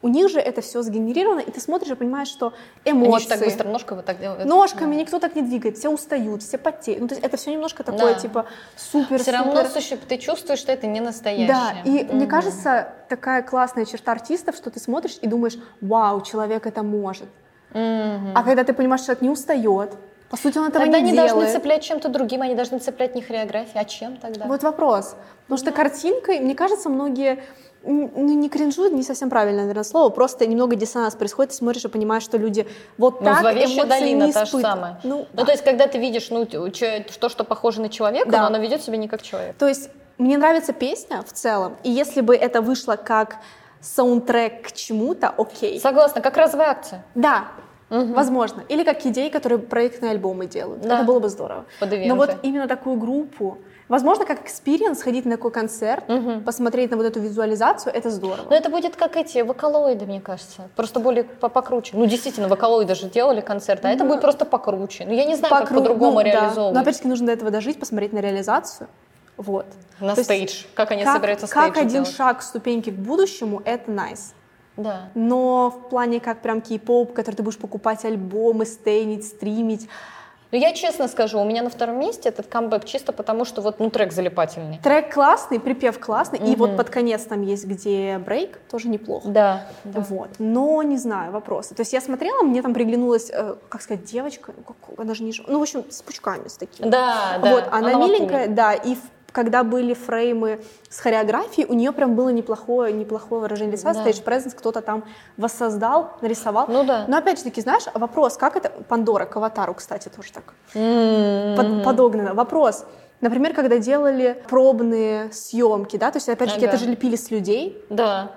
У них же это все сгенерировано, и ты смотришь и понимаешь, что Они эмоции... еще так быстро ножкой вот так делают. Ножками никто так не двигает, все устают, все потеют. Ну, то есть это все немножко такое, Да. типа, супер Все равно, супер. ты чувствуешь, что это не настоящее. Да, и мне Мгм. кажется, такая классная черта артистов, что ты смотришь и думаешь, вау, человек это может. Мгм. А когда ты понимаешь, что человек не устает, по сути, он этого Тогда не они делает. должны цеплять чем-то другим, они должны цеплять не хореографией, а чем тогда? Вот вопрос. Потому что картинкой, мне кажется, многие ну, не кринжуют, не совсем правильное, наверное, слово, просто немного диссонанс происходит, ты смотришь и понимаешь, что люди вот Ну, так эмоции долина не та же самая. Ну, Ну, то есть, когда ты видишь, ну, то, что похоже на человека, Да. но оно ведет себя не как человек. То есть мне нравится песня в целом, и если бы это вышло как саундтрек к чему-то, окей. Согласна, как разовая акция. Да, возможно. Или как идеи, которые проектные альбомы делают. Да. Это было бы здорово. Под Но вот именно такую группу, возможно, как experience, ходить на такой концерт, посмотреть на вот эту визуализацию, это здорово. Но это будет как эти вокалоиды, мне кажется. Просто более по- покруче. Ну, действительно, вокалоиды же делали концерты, а это будет просто покруче. Ну, я не знаю, как Покру- по-другому ну, да. реализовывать. Но опять-таки нужно до этого дожить, посмотреть на реализацию. Вот. На То есть стейдж. Как они как, собираются как стейдж один делать. шаг ступеньки к будущему, это nice. Да. Но в плане как прям кей-поп, который ты будешь покупать альбомы, стейнить, стримить. Но я честно скажу, у меня на втором месте этот камбэк чисто потому, что вот, ну, трек залипательный. Трек классный, припев классный, и вот под конец там есть где брейк, тоже неплохо. Да. Вот. Но не знаю, вопросы. То есть я смотрела, мне там приглянулась, э, как сказать, девочка, ну, как- она же не... Ну, в общем, с пучками, с такими. Да, да. Вот, она, вакууме. миленькая, да, и в- когда были фреймы с хореографией, у нее прям было неплохое, неплохое выражение лица, Да. stage presence, кто-то там воссоздал, нарисовал. Ну да. Но опять же таки, знаешь, вопрос, как это, Пандора к Аватару, кстати, тоже так М-м-м. под- подогнано. Вопрос, например, когда делали пробные съемки, да, то есть опять же Ага. это же лепили с людей, Да.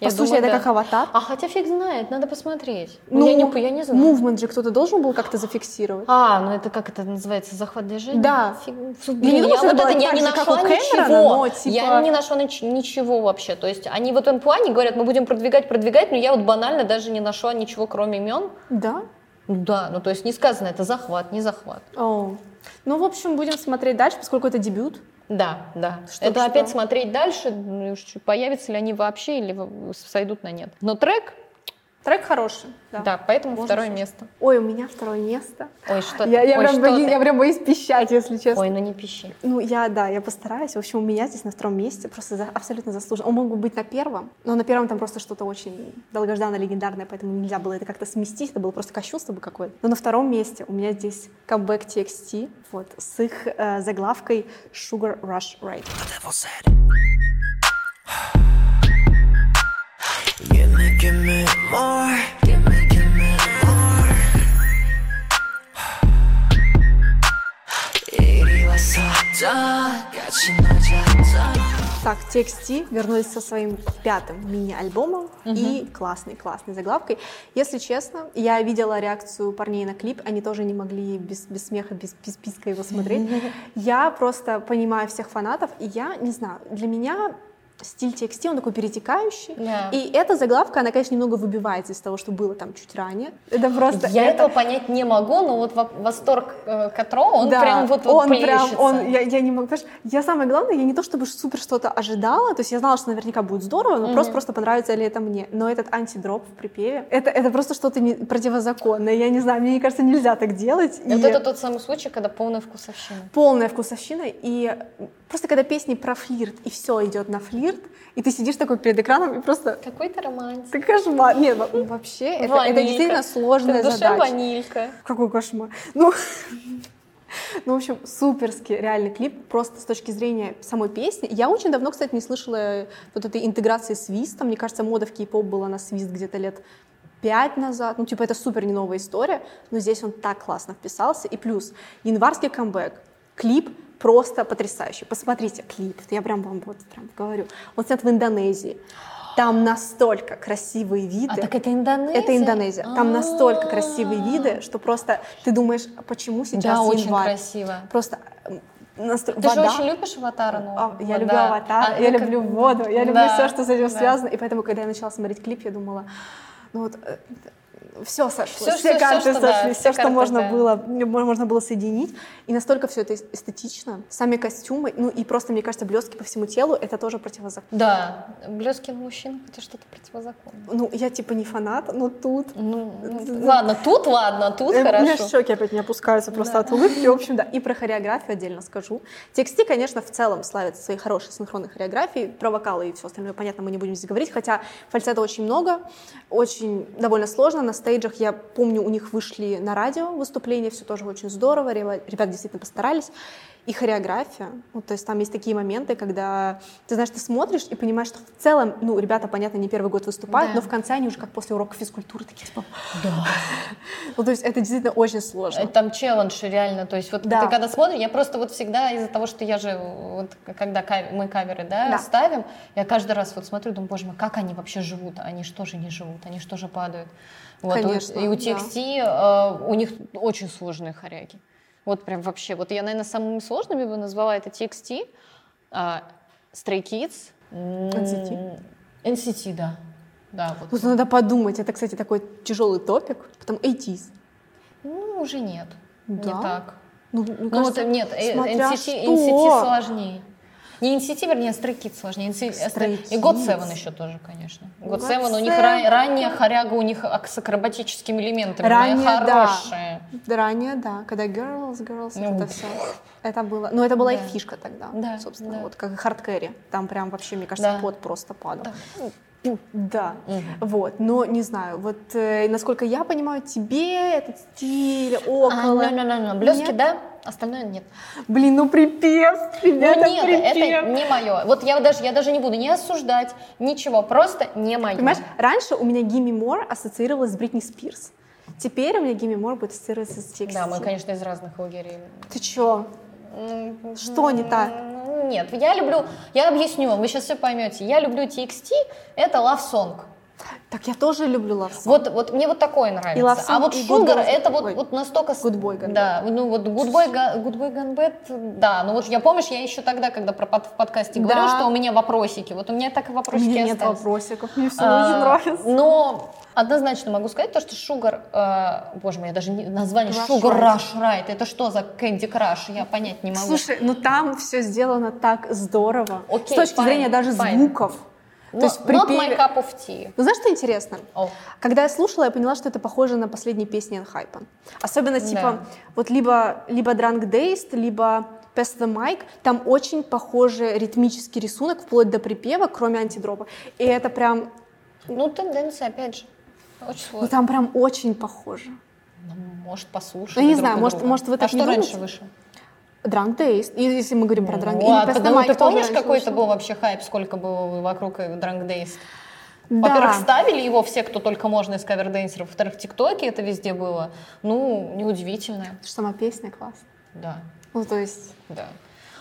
По Я сути, думаю, это да. как аватар. А хотя фиг знает, надо посмотреть. Ну, я, не, я не знаю. Мувмент же кто-то должен был как-то зафиксировать. А, ну это как это называется, захват движения? Да. Фиг- Я не Блин, думаю, я вот это я так не нашла ничего. но, типа- Я не нашла нич- ничего вообще. То есть они в этом плане говорят, мы будем продвигать, продвигать, но я вот банально даже не нашла ничего, кроме имен. Да? Ну да, ну то есть не сказано, это захват, не захват. О. Ну, в общем, будем смотреть дальше, поскольку это дебют. Да, да. Что- это что? опять смотреть дальше, ну, появятся ли они вообще или сойдут на нет. Но трек, Трек хороший. Да. да, поэтому Можно второе слушать. место. Ой, у меня второе место. Ой, что Я, ты? я Ой, прям что боюсь, ты? я прям боюсь пищать, если честно. Ой, ну не пищи. Ну, я, да, я постараюсь. В общем, у меня здесь на втором месте просто за- абсолютно заслуженно. Он мог бы быть на первом, но на первом там просто что-то очень долгожданное, легендарное, поэтому нельзя было это как-то сместить, это было просто кощунство бы какое-то. Но на втором месте у меня здесь камбэк TXT, вот, с их э, заглавкой Sugar Rush Ride. Give me, give me more. Give me, give me more. 이리 와서 더 같이 놀자. Так, TXT вернулись со своим пятым мини-альбомом и классной-классной заглавкой. Если честно, я видела реакцию парней на клип, они тоже не могли без, без смеха, без, без писка его смотреть. <laughs> Я просто понимаю всех фанатов, и я, не знаю, для меня стиль TXT, он такой перетекающий. Да. И эта заглавка, она, конечно, немного выбивается из того, что было там чуть ранее. Это просто... Я это- этого понять не могу, но вот во- восторг э, Катро, он Да, прям вот, вот он прям, он, я, я не могу, понимаешь, я самое главное, я не то чтобы супер что-то ожидала, то есть я знала, что наверняка будет здорово, но просто просто понравится ли это мне. Но этот антидроп в припеве, это, это просто что-то не, противозаконное, я не знаю, мне кажется, нельзя так делать. И Вот это тот самый случай, когда полная вкусовщина. полная вкусовщина, и просто когда песни про флирт, и все идет на флирт, и ты сидишь такой перед экраном и просто... Какой-то романтик. Ты кошмар. Нет, во- <laughs> вообще, это, это действительно сложная Ты в душе задача. ванилька. Какой кошмар. Ну, <laughs> ну, в общем, суперский реальный клип, просто с точки зрения самой песни. Я очень давно, кстати, не слышала вот этой интеграции свиста. Мне кажется, мода в кей-поп была на свист где-то лет пять назад. Ну, типа, это супер не новая история, но здесь он так классно вписался. И плюс, январский камбэк, клип просто потрясающий. Посмотрите клип, я прям вам вот прям говорю. Он снят в Индонезии. Там настолько красивые виды. А так это Индонезия? Это Индонезия. Там настолько А. красивые виды, что просто ты думаешь, а почему сейчас Да, очень январь? красиво. Просто настро- Ты вода. же очень любишь аватара ну, А, я вот, люблю аватар, А я это люблю как- воду, я люблю Да, все, что с этим да. связано. И поэтому, когда я начала смотреть клип, я думала, ну вот э, все сошло, Всё, все, всё, всё, карты что, да, сошли, все все, что карты, можно да. было, мо- можно было соединить. И настолько все это эс- эстетично. Сами костюмы, ну и просто, мне кажется, блестки по всему телу, это тоже противозаконно. Да, блески на мужчинах это что-то противозаконное. Ну, я типа не фанат, но тут... Ну, ну, <laughs> ладно, тут ладно, тут Э, У меня хорошо. щеки опять не опускаются просто от улыбки. В общем, да. И про хореографию отдельно скажу. TXT, конечно, в целом славится своей хорошей синхронной хореографией. Про вокалы и все остальное, понятно, мы не будем здесь говорить. Хотя фальцета очень много, очень довольно сложно. На стейджах, я помню, у них вышли на радио выступления, все тоже очень здорово. Ребята действительно постарались. И хореография. Ну, то есть там есть такие моменты, когда ты знаешь, ты смотришь и понимаешь, что в целом, ну, ребята, понятно, не первый год выступают, Да. но в конце они уже как после урока физкультуры такие, типа... <laughs> Ну, то есть это действительно очень сложно. Это Там челлендж реально, то есть вот Да. ты когда смотришь, я просто вот всегда из-за того, что я же вот когда кав- мы каверы, да, Да. ставим, я каждый раз вот смотрю, думаю, боже мой, как они вообще живут, они что же не живут, они что же падают. Вот, Конечно, и у да. TXT э, у них очень сложные хоряги. Вот прям вообще. Вот я, наверное, самыми сложными бы назвала это TXT, а, Stray Kids, NCT. NCT, да. Да, вот. Тут надо подумать. Это, кстати, такой тяжелый топик. Потом 80s. Ну, уже нет. Не Да? так. Ну, мне Ну кажется, вот нет, э, смотря NCT, что. NCT сложнее. Не NCT, вернее, Stray Kids сложнее. NCT, и God. Seven еще тоже, конечно. God God Seven, у них Seven. ра- ранняя хоряга, у них с акробатическими элементами, Ранее, да. хорошая. Да, ранее, да. Когда girls, girls, Ну, это все. Это было. Ну, это была Да. их фишка тогда. Да, Собственно, да. вот как и хардкэри. Там прям вообще, мне кажется, Да. пот просто падал. Да. Да. Мгм. Вот. Но не знаю. Вот э, насколько я понимаю, тебе этот стиль А, около. ну, ну, ну, ну, Блески, Нет? да, остальное нет. Блин, ну припев. Ну ребята, нет, припев. это не мое. Вот я даже, я даже не буду не осуждать, ничего, просто не мое. Понимаешь, раньше у меня Гимми Мор ассоциировалась с Бритни Спирс. Теперь у меня Гимми Мор будет ассоциироваться с TXT. Да, мы, конечно, из разных лагерей. Ты чё? Что не так? Нет, я люблю, я объясню вам, вы сейчас все поймете. Я люблю TXT, это love song. Так я тоже люблю Love Song. Вот, вот мне вот такое нравится. love а вот и good Sugar girls- это вот, вот настолько... good boy, Да, ну вот Good Boy, Good Boy Gone Bad, да. Ну вот я помнишь, я еще тогда, когда про под- в подкасте говорю, Да. что у меня вопросики. Вот у меня так и У вопросики меня нет остались. вопросиков, мне все А, очень нравится. Но однозначно могу сказать то, что Sugar, э, боже мой, я даже не, название Sugar Right. Rush Right, это что за Candy Crush, я понять не могу. Слушай, ну там все сделано так здорово. Окей, С точки fine, зрения даже fine. звуков. Но- То есть в not припеве- my cup of tea. Ну, знаешь, что интересно? О. Когда я слушала, я поняла, что это похоже на последние песни Энхайпа. Особенно, типа, Да. вот либо, либо Drunk Dazed, либо Pass the Mic. Там очень похожий ритмический рисунок, вплоть до припева, кроме антидропа. И это прям, Ну, тенденция, опять же, очень ну, сложно. там прям очень похоже. Ну, может, послушать. Ну, я не знаю, может- может, вы так а не что раньше думаете? вышло? Drunk. И если мы говорим про Drunk Ну, а потому ты помнишь, какой это был вообще хайп, сколько было вокруг Drunk Days? Да. Во-первых, ставили его все, кто только можно из каверденсеров. Во-вторых, в ТикТоке это везде было. Ну, неудивительно. Потому что сама песня классная. Да, Ну, то есть... да.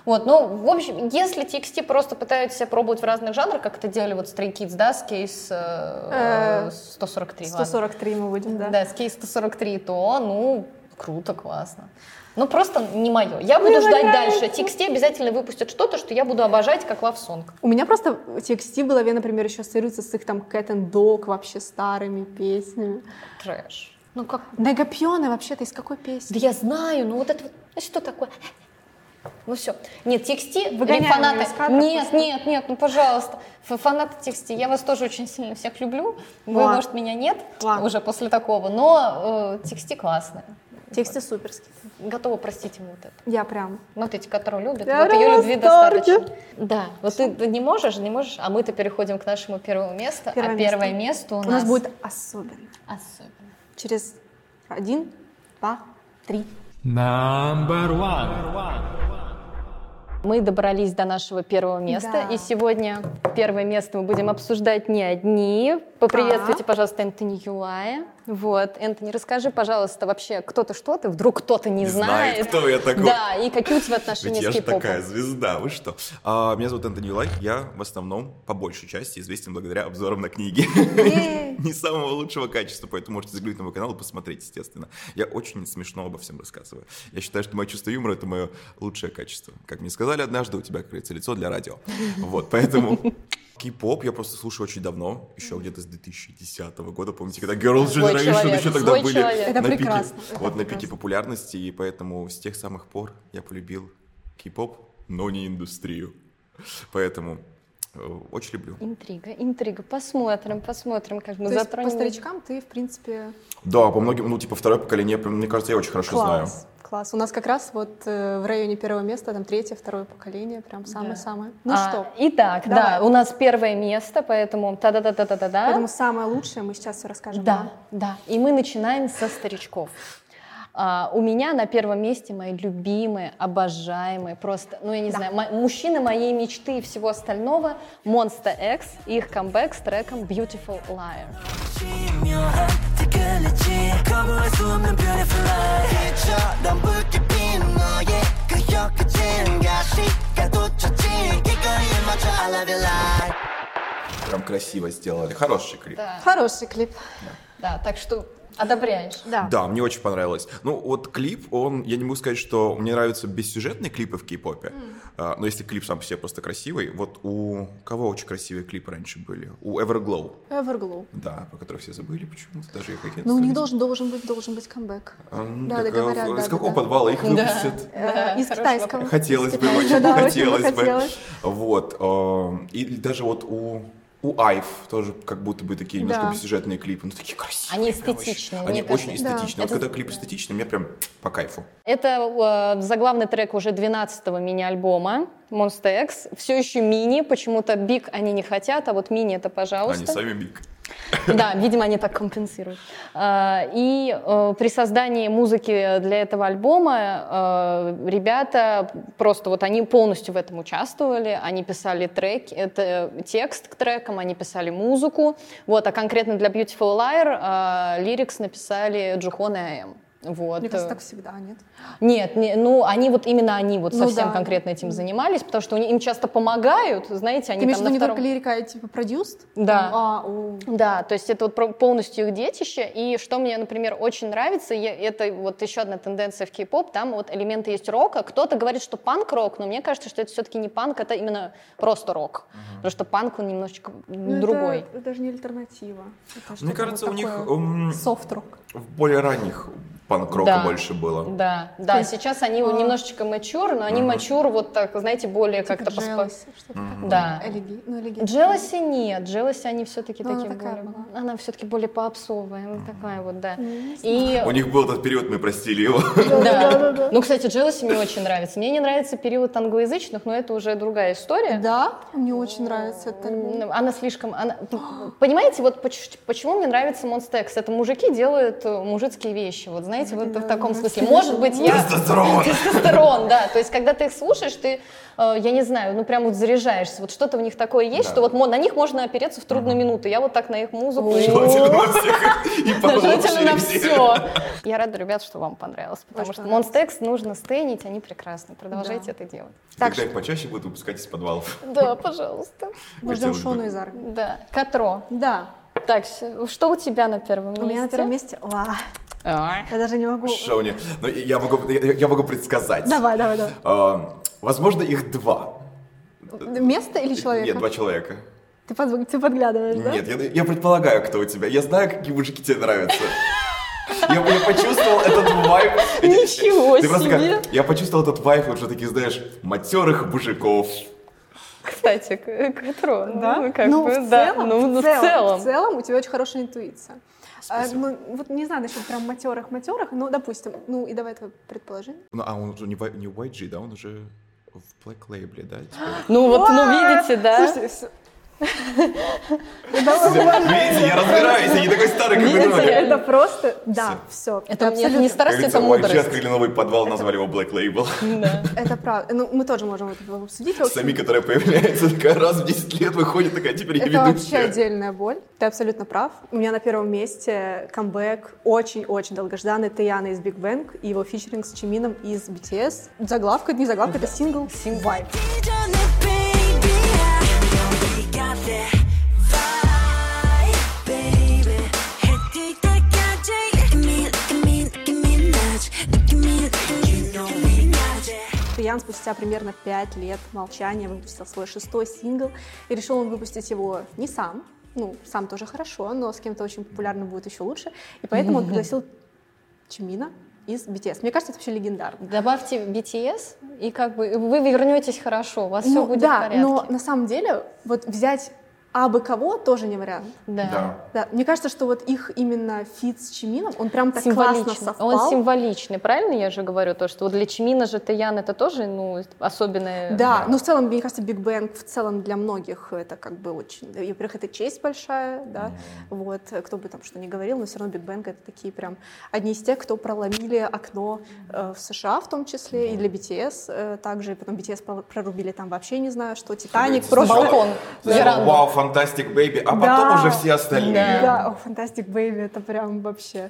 Вот, ну, в общем, если TXT просто пытаются себя пробовать в разных жанрах, как это делали вот Stray Kids, да, с кейс э, Э, 143, ладно. 143 мы будем, да. Да, с кейс 143, то, ну, круто, классно. Ну, просто не мое. Я буду Мне ждать нравится. дальше. TXT обязательно выпустят что-то, что я буду обожать, как Song. У меня просто TXT в голове, например, еще ассоциируется с их там Cat and Dog вообще старыми песнями. Трэш. Ну, как Негапионы вообще-то из какой песни? Да я знаю, ну вот это вот, ну что такое? Ну все. Нет, TXT, Выгоняем или фанаты... Нет, просто. нет, нет, ну пожалуйста. Фанаты TXT, я вас тоже очень сильно всех люблю. Вы, Ладно. может, меня нет Ладно. уже после такого, но э, TXT классная. TXT суперский. Готова простить ему вот это. Я прям... Вот эти, которые любят, Я вот ее любви достаточно. Да, вот ты, ты не можешь, не можешь, а мы-то переходим к нашему первому месту. Первое а место. первое место у, У нас будет особенно. особенно. Через один, два, три. Number one. Мы добрались до нашего первого места, Да. и сегодня первое место мы будем обсуждать не одни. Поприветствуйте, пожалуйста, Энтони Юлая. Вот, Энтони, расскажи, пожалуйста, вообще, кто ты, что ты, вдруг кто-то не, Не знаю, знает. кто я такой. Да, и какие у тебя отношения Ведь я с же кей-попом? такая звезда, вы что? А, меня зовут Антони Юлай, я в основном, по большей части, известен благодаря обзорам на книги. <laughs> Не самого лучшего качества, поэтому можете заглянуть на мой канал и посмотреть, естественно. Я очень смешно обо всем рассказываю. Я считаю, что мое чувство юмора — это мое лучшее качество. Как мне сказали однажды, у тебя, как говорится, лицо для радио. Вот, поэтому Кей-поп я просто слушаю очень давно, еще где-то с 2010 года, помните, когда Girls Свой Generation человек, еще тогда свой были человек. Это на пике, прекрасно, это вот на прекрасно. пике популярности, и поэтому с тех самых пор я полюбил кей-поп, но не индустрию. Поэтому э, очень люблю. Интрига, интрига. Посмотрим, посмотрим, как мы То есть затронем. по старичкам ты, в принципе, Да, по многим, ну, типа, второе поколение, мне кажется, я очень хорошо знаю. Класс. У нас как раз вот э, в районе первого места, там третье, второе поколение, прям самое-самое. Ну А, что, Итак, Давай. да, у нас первое место, поэтому та-да-да-да-да-да. поэтому самое лучшее мы сейчас все расскажем. Да, вам. да. И мы начинаем со старичков. А, у меня на первом месте мои любимые, обожаемые, просто, ну я не знаю, мо- мужчины моей мечты и всего остального, Monster X и их камбэк с треком Beautiful Liar. Красиво сделали, хороший клип. Да, Хороший клип. да, так что одобряешь. Да. Да, мне очень понравилось. Ну, вот клип, он, я не могу сказать, что мне нравятся бессюжетные клипы в кей-попе, А, но если клип сам по себе просто красивый, вот у кого очень красивые клипы раньше были? У Everglow, Everglow. да, про который все забыли почему-то, даже их агентство. Ну, у них должен, должен быть, должен быть камбэк. А, ну, да, так, а, договорят, Из да, какого да, да. подвала их <laughs> выпустят? Э, Из хороший китайского. Хотелось Из бы, очень да, хотелось бы. <laughs> Вот. э, И даже вот у у Айв тоже как будто бы такие немножко Да. бессюжетные клипы, ну такие красивые. Они эстетичные. Они кажется. очень эстетичные. Да. Вот Это- когда клип эстетичный, мне прям по кайфу. Это э, заглавный трек уже 12-го мини-альбома Monster X. Все еще мини, почему-то биг они не хотят, а вот мини это пожалуйста. Они сами биг. Да, видимо, они так компенсируют. А, И э, при создании музыки для этого альбома э, ребята просто вот они полностью в этом участвовали, они писали треки, это текст к трекам, они писали музыку, вот, а конкретно для Beautiful Liar э, лирикс написали Джухон и АМ. Вот. Мне кажется, так всегда, нет? Нет, не- ну они вот именно они вот Ну совсем да. конкретно этим занимались, потому что у них- им часто помогают, знаете, они Ты имеешь в там виду на не втором... только лирика, а типа продюст? Да. А, о. Да, то есть это вот полностью их детище. И что мне, например, очень нравится, я- это вот еще одна тенденция в кей-поп, там вот элементы есть рока. Кто-то говорит, что панк-рок, но мне кажется, что это все-таки не панк, это именно просто рок. Потому что панк, он немножечко Ну, другой. Это, это даже не альтернатива. Это Мне кажется, вот у них софт-рок. в более ранних панк-рока Да. больше было. Да, да, есть, сейчас они а, немножечко мачур, но они мачур вот так, знаете, более Типа как-то Jealousy. Да. Элеги- ну, Джелоси нет, Джелоси они все-таки Ну, она такие такая более... была. Она все-таки более попсовая, такая вот, да. И У них был этот период, мы простили его. <laughs> Да. Ну, кстати, Джелоси мне очень нравится. Мне не нравится период англоязычных, но это уже другая история. Да, мне очень нравится. М, Она слишком... Она... Понимаете, вот поч- почему мне нравится X? Это мужики делают э, мужицкие вещи. Вот знаете, вот в таком смысле. Может быть, я... Тестостерон. <laughs> Тестостерон, да. То есть, когда ты их слушаешь, ты, э, я не знаю, ну прям вот заряжаешься. Вот что-то в них такое есть, Да. что вот на них можно опереться в трудную минуту. Я вот так на их музыку. <laughs> и- Желательно на все. Я рада, ребят, что вам понравилось, потому что X нужно стейнить, они прекрасны. Продолжайте это делать. Так Когда их почаще будут выпускать из подвалов. Да, пожалуйста. Мы ждем. Шону из армии. Да. Катро. Да, Так, что у тебя на первом месте? у меня на первом месте... Ла, я даже не могу... Шоуни. Но я могу, я, я могу предсказать. Давай, давай, давай. А, возможно, их два. Место или человека? Нет, два человека. Ты, под- ты подглядываешь, да? Нет, я, я предполагаю, кто у тебя. Я знаю, какие мужики тебе нравятся. Я, я почувствовал этот вайб. Ничего Ты просто себе. как- я почувствовал этот вайб, вот что такие, знаешь, матерых мужиков. Кстати, к- Катро. Да? Ну, как ну, бы, в да. целом, ну, ну, в, целом, в в целом у тебя очень хорошая интуиция. А, ну, вот не знаю насчет прям матерых-матерых, ну, допустим, ну, и давай твое предположение. Ну, а он уже не, в- не в YG, да? Он уже в Black Label, да? теперь? Ну вот, ну видите, да? Слушайте. Видите, я разбираюсь, я не такой старый, как вы думали. Это просто, да, все. Это не- не старость, это мудрость. открыли новый подвал, назвали его Black Label. Да. Это правда. Ну, мы тоже можем это обсудить. Сами, которая появляется такая раз в 10 лет, выходит такая, теперь я Это вообще ведущая. отдельная боль. Ты абсолютно прав. У меня на первом месте камбэк очень-очень долгожданный Таяна из Big Bang и его фичеринг с Чимином из BTS. Заглавка, не заглавка, это сингл. Vibe. Спустя примерно 5 лет молчания выпустил свой шестой сингл, и решил он выпустить его не сам, ну, сам тоже хорошо, но с кем-то очень популярным будет еще лучше, и поэтому он <laughs> пригласил Чимина из BTS. Мне кажется, это вообще легендарно. Добавьте BTS, и как бы вы вернетесь хорошо, у вас все Ну, будет да, в порядке. но на самом деле вот взять абы кого тоже не вариант. Да. Да. Да, мне кажется, что вот их именно фит с Чимином, он прям так классно совпал. Он символичный, правильно я же говорю? То, что вот для Чимина же Таян это тоже ну, особенное... Да, ну в целом, мне кажется, Big Bang в целом для многих это как бы очень... И, во-первых, это честь большая, да, вот, кто бы там что ни говорил, но все равно Big Bang это такие прям одни из тех, кто проломили окно э, в США в том числе, и для BTS э, также, и потом BTS про- прорубили там вообще не знаю что, Титаник, просто... Балкон. Вау, fantastic, baby, а потом Да. уже все остальные. Да, Fantastic Baby, это прям вообще,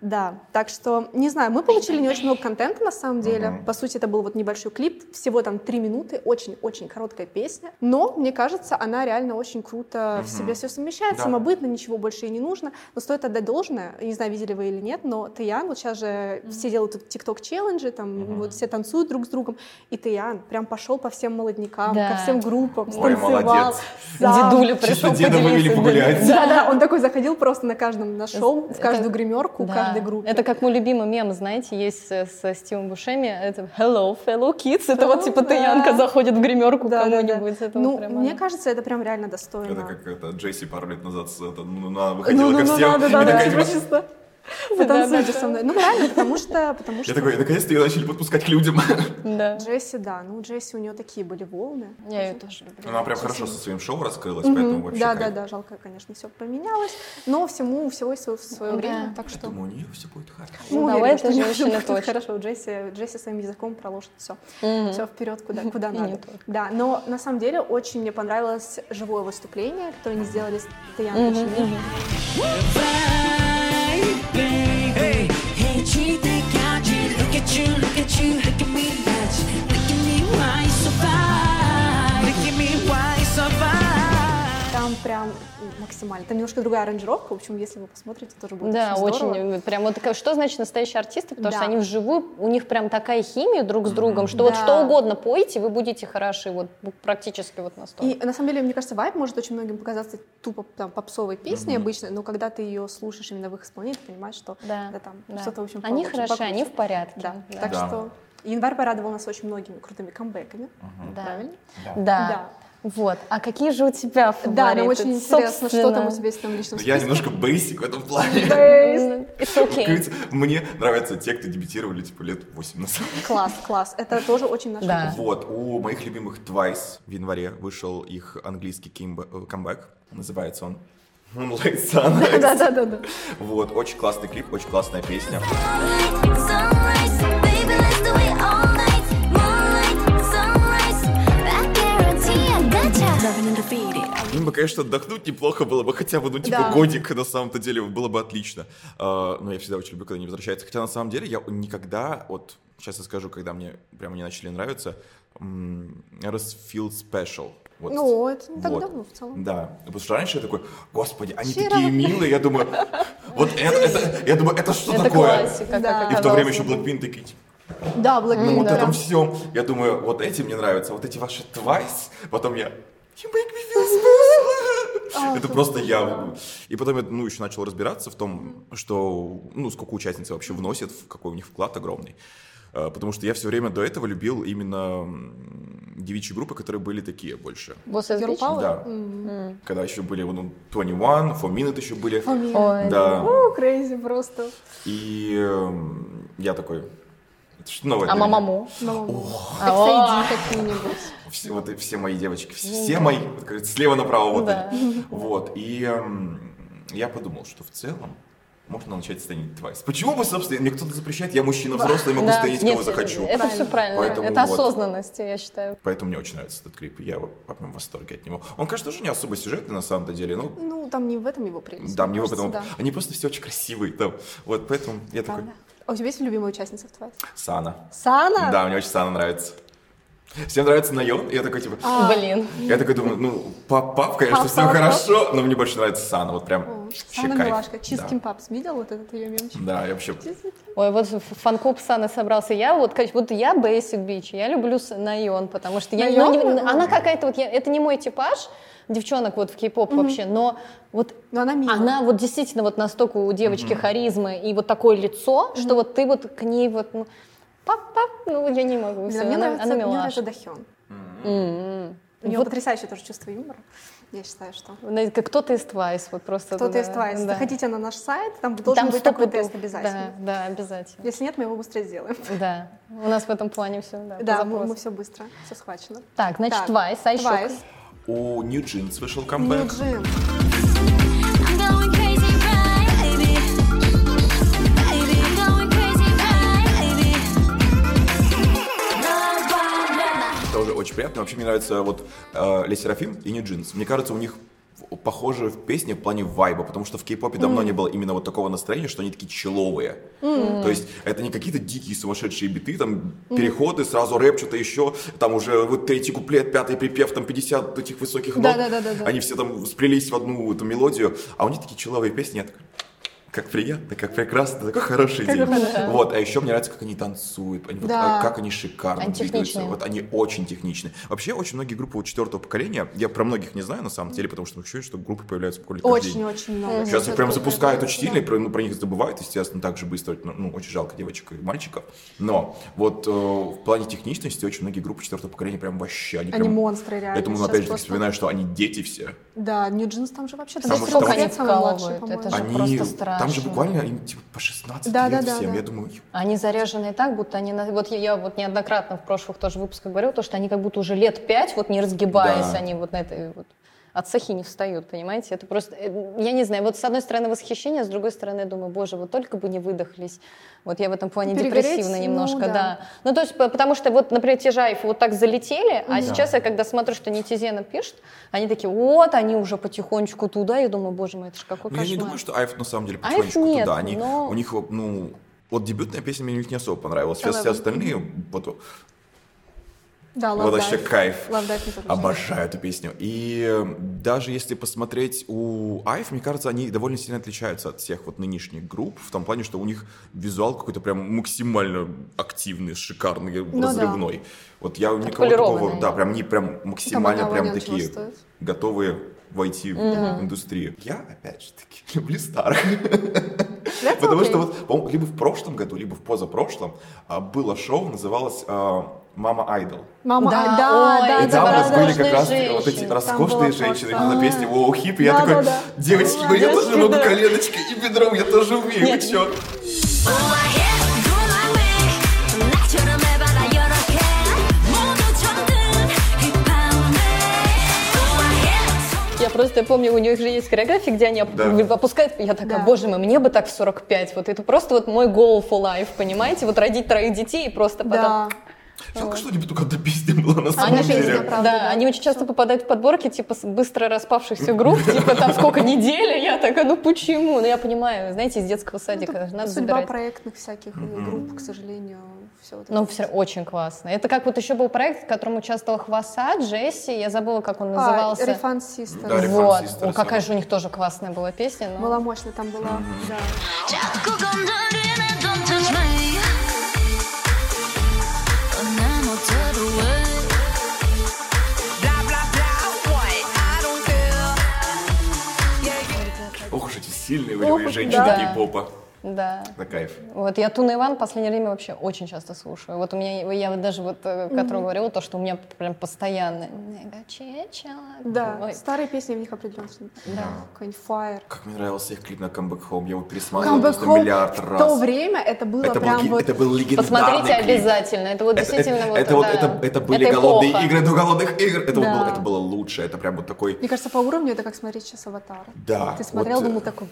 да. Так что, не знаю, мы получили не очень много контента на самом деле. По сути, это был вот небольшой клип, всего там три минуты, очень-очень короткая песня. Но, мне кажется, она реально очень круто в себе все совмещает, Да. самобытно, ничего больше и не нужно. Но стоит отдать должное, не знаю, видели вы или нет, но Таян, вот сейчас же все делают тикток-челленджи, там вот все танцуют друг с другом, и Таян прям пошел по всем молоднякам, Да. ко всем группам, Ой, станцевал. молодец. сам. Дедуля Чисто пришел деда вывели поделиться. погулять. Да, да, он такой заходил просто на каждом на шоу, в каждую гримерку, в каждой группе. Это как мой любимый мем, знаете, есть со Стивом Бушеми. Это Hello, fellow kids. Это вот типа. Таянка заходит в гримерку кому-нибудь. Ну, мне кажется, это прям реально достойно. Это как это, Джесси пару лет назад выходила ну, ну, всем. надо, и да, да, такая, чисто. Потанцуйте со мной. Ну, реально, потому что, потому что Я такой, наконец-то ее начали подпускать к людям. Да. Джесси, да, ну, Джесси, у нее такие были волны. Я ее тоже люблю. Она прям хорошо со своим шоу раскрылась, поэтому вообще Да, да, да, жалко, конечно, все поменялось, но всему, у всего есть свое, время, так что... Думаю, у нее все будет хорошо. Ну, давай женщине будет точно. Хорошо, Джесси, Джесси своим языком проложит все. Все вперед, куда, <laughs> куда надо. Да, но на самом деле очень мне понравилось живое выступление, которое они сделали с Таян Мгм, максимально. Там немножко другая аранжировка. В общем, если вы посмотрите, тоже будет Да, очень здорово. очень, прям вот такая- что значит настоящие артисты, потому Да. что они вживую, у них прям такая химия друг с другом, что вот Да. что угодно пойте, вы будете хороши, вот практически вот настолько. И на самом деле, мне кажется, вайб может очень многим показаться тупо там, попсовой песней обычно, но когда ты ее слушаешь именно в их исполнении, ты понимаешь, что Да, да, там да. что-то очень Они получше, хороши, они покруче. в порядке. Да. Да. Так Да. что январь порадовал нас очень многими крутыми камбэками. Да. Правильно? Да. Да. Вот. А какие же у тебя фавориты? Да, нам очень интересно, что там у Собственно. тебя есть там в личном Я немножко бейсик в этом плане. It's okay. Мне нравятся те, кто дебютировали типа лет 8 назад. Класс, класс. Это тоже очень наш Да. Вот, у моих любимых Twice в январе вышел их английский кимб- камбэк. Называется он Moonlight Sunrise. <laughs> Да, да, да, да. Вот, очень классный клип, очень классная песня. Им бы, конечно, отдохнуть неплохо было бы, хотя бы, ну, типа, Да. годик, на самом-то деле, было бы отлично. А, но я всегда очень люблю, когда они возвращаются. Хотя, на самом деле, я никогда, вот, сейчас я скажу, когда мне прямо не начали нравиться, Feel Special. Вот. Ну, это не так Вот. давно в целом. Да, потому что раньше я такой, господи, они Вчера. такие милые, я думаю, вот это, это, я думаю, это что Это такое? классика, Да. как И в то время еще Blackpink такие, типа, Да, Blackpink, ну вот да. этом всем. Я думаю, вот эти мне нравятся, вот эти ваши Twice. Потом я, you make me feel special. Это просто я. И потом я, ну, еще начал разбираться в том, что, ну, сколько участниц вообще вносят, в какой у них вклад огромный. Э, Потому что я все время до этого любил именно девичьи группы, которые были такие больше. Power? Да. М. Когда еще были, ну, 21, Four Minute еще были. Ой. Да. О, crazy просто. И эм, я такой, что новое А мамаму? Маму. А, XID какие-нибудь. Все, вот и все мои девочки, все мои, вот, слева направо вот Да. они. Вот, и эм, я подумал, что в целом можно начать станить Twice. Почему бы, собственно, мне кто-то запрещает, я мужчина взрослый, могу Да. станить Нет, кого захочу. Это все правильно. Поэтому это вот. осознанность, я считаю. Поэтому мне очень нравится этот клип, я прям в восторге от него. Он, конечно, тоже не особо сюжетный на самом-то деле, но Ну, там не в этом его прелесть. да, мне потом... да. Они просто все очень красивые там. Вот, поэтому я такой. А у тебя есть любимая участница в Twice? Сана. Сана? Да, мне очень Сана нравится. Всем нравится Найон, и я такой, типа, Блин. Я такой думаю, ну, pop, pop, конечно, Пап, все пап, хорошо, но мне больше нравится Сана, вот прям О, Сана кайф. милашка. Да. Ким Папс. Видел вот этот ее мемчик? Да, я вообще... Ой, вот фан-клуб Саны собрался. Я вот, как- вот я basic bitch, я люблю Наён, потому что я, ну, не- Наён? она какая-то вот, я- это не мой типаж девчонок вот в кей-поп вообще, но вот Но она милая. она вот действительно вот настолько у девочки харизмы и вот такое лицо, что вот ты вот к ней вот, ну, пап-пап, ну, я не могу. А мне она, нравится, она мне милаша. нравится Дахён. М-м. У нее Вот, потрясающее тоже чувство юмора. Я считаю, что... знаете, как кто-то из Twice, вот просто. Кто-то да, из Twice. да. Заходите на наш сайт, там должен Там быть такой пудов. тест обязательно. Да, да, обязательно. Если нет, мы его быстрее сделаем. <laughs> Да, у нас в этом плане все, да, по Да, мы, запросу. все быстро, все схвачено. Так, значит, Так, Twice, а еще Twice. У New Jeans вышел New камбэк. Jeans. Right, baby? Тоже очень приятно. Вообще мне нравится вот э, Ле Серафим и New Jeans. Мне кажется, у них похожи в песне в плане вайба, потому что в кей-попе давно не было именно вот такого настроения, что они такие человые. То есть это не какие-то дикие сумасшедшие биты, там переходы, сразу рэп, что-то еще, там уже вот третий куплет, пятый припев, там 50 этих высоких нот. Да-да-да-да-да. Они все там сплелись в одну эту мелодию, а у них такие человые песни, я такой, как приятно, как прекрасно, такой хороший день. Вот, а еще мне нравится, как они танцуют, они вот, Да. а, как они шикарно Они двигаются. Вот они очень техничны. Вообще, очень многие группы вот четвертого поколения, я про многих не знаю на самом деле, потому что ощущение, что группы появляются буквально каждый день. Очень-очень много. Сейчас их прям запускают очень сильно, и про, ну, про них забывают, естественно, так же быстро. Ну, ну, очень жалко девочек и мальчиков. Но вот э, в плане техничности очень многие группы четвертого поколения прям вообще, они, Они прям... монстры, реально. Поэтому, Сейчас опять же, просто- вспоминаю, что они дети все. Да, New Jeans там же вообще... Потому там что сколько там- они самый младший, вкалывают, это по-моему. Там же буквально им типа по 16 Да, лет да, да, всем. да. Я думаю, Они заряжены так, будто они... Вот я, вот неоднократно в прошлых тоже выпусках говорила, то, что они как будто уже лет пять, вот не разгибаясь, Да. они вот на этой вот от сахи не встают, понимаете? Это просто, э, я не знаю, вот с одной стороны восхищение, с другой стороны я думаю, боже, вот только бы не выдохлись. Вот я в этом плане Перегореть, депрессивно ну, немножко, да. да. Ну, то есть, по- потому что вот, например, те же айфы вот так залетели, а сейчас я когда смотрю, что Нетизена пишет, они такие, вот, они уже потихонечку туда, я думаю, боже мой, это же какой Ну, я не кошмар. думаю, что Айф на самом деле Айф потихонечку нет, туда. Они, но- У них, ну, вот дебютная песня мне у них не особо понравилась. Сейчас все остальные, вот, Да, Love вот вообще кайф. Love Dive Обожаю эту песню. И даже если посмотреть у Айф, мне кажется, они довольно сильно отличаются от всех вот нынешних групп, в том плане, что у них визуал какой-то прям максимально активный, шикарный, Ну да. разрывной. Вот я никого такого, да, прям не прям максимально прям такие готовые войти в индустрию. Я, опять же таки, <laughs> люблю старых. That's Потому okay. что вот, по-моему, либо в прошлом году, либо в позапрошлом а, было шоу, называлось а, «Мама Айдол». Мама, Да, да, ой, да, И там у да, нас да, были да. как раз таки вот эти женщины. роскошные женщины просто- на песне «Воу, хип», и я Да, такой, да, да. девочки, ну я тоже могу да. коленочкой и бедром, я тоже умею, вы Нет. чё? Hit. Я просто помню, у них же есть хореография, где они Да. опускают. Я такая, Да. боже мой, мне бы так в 45. Вот это просто вот мой goal for life, понимаете? Вот родить троих детей и просто потом... Да. Жалко, что не только одна песня была на самом Они, песня, деле. правда, да, да. они очень часто попадают в подборки, типа, быстро распавшихся групп, <laughs> типа, там сколько, неделя? Я такая, ну почему? Ну я понимаю, знаете, из детского садика надо Судьба забирать. проектных всяких э, групп, к сожалению, все вот это. все очень классно. Это как вот еще был проект, в котором участвовала Хваса, Джесси, я забыла, как он назывался. А, Refund Sisters. Да, Refund вот. Sisters, О, какая да. же у них тоже классная была песня. но- Была мощная, там была, да. Ох уж эти сильные волевые женщины да. кей-попа. Да. На кайф. Вот я Туна Иван в последнее время вообще очень часто слушаю. Вот у меня, я вот даже вот, э, которую говорила, то, что у меня прям постоянно. Да, Ой. старые песни в них определенно. Да. Какой-нибудь Fire. Как мне нравился их клип на Comeback Home, я его пересматривал Comeback просто Home миллиард в раз. то время это было это, был, прям ги- вот... это был легендарный Посмотрите клип. обязательно. Это вот Это, действительно это, вот, это вот да. это, это были Это голодные эпоха. игры до голодных игр. Это, вот Да. было, это было лучше. Это прям вот такой. Мне кажется, по уровню это как смотреть сейчас «Аватара». Да. Ты смотрел, вот, э, думал такой...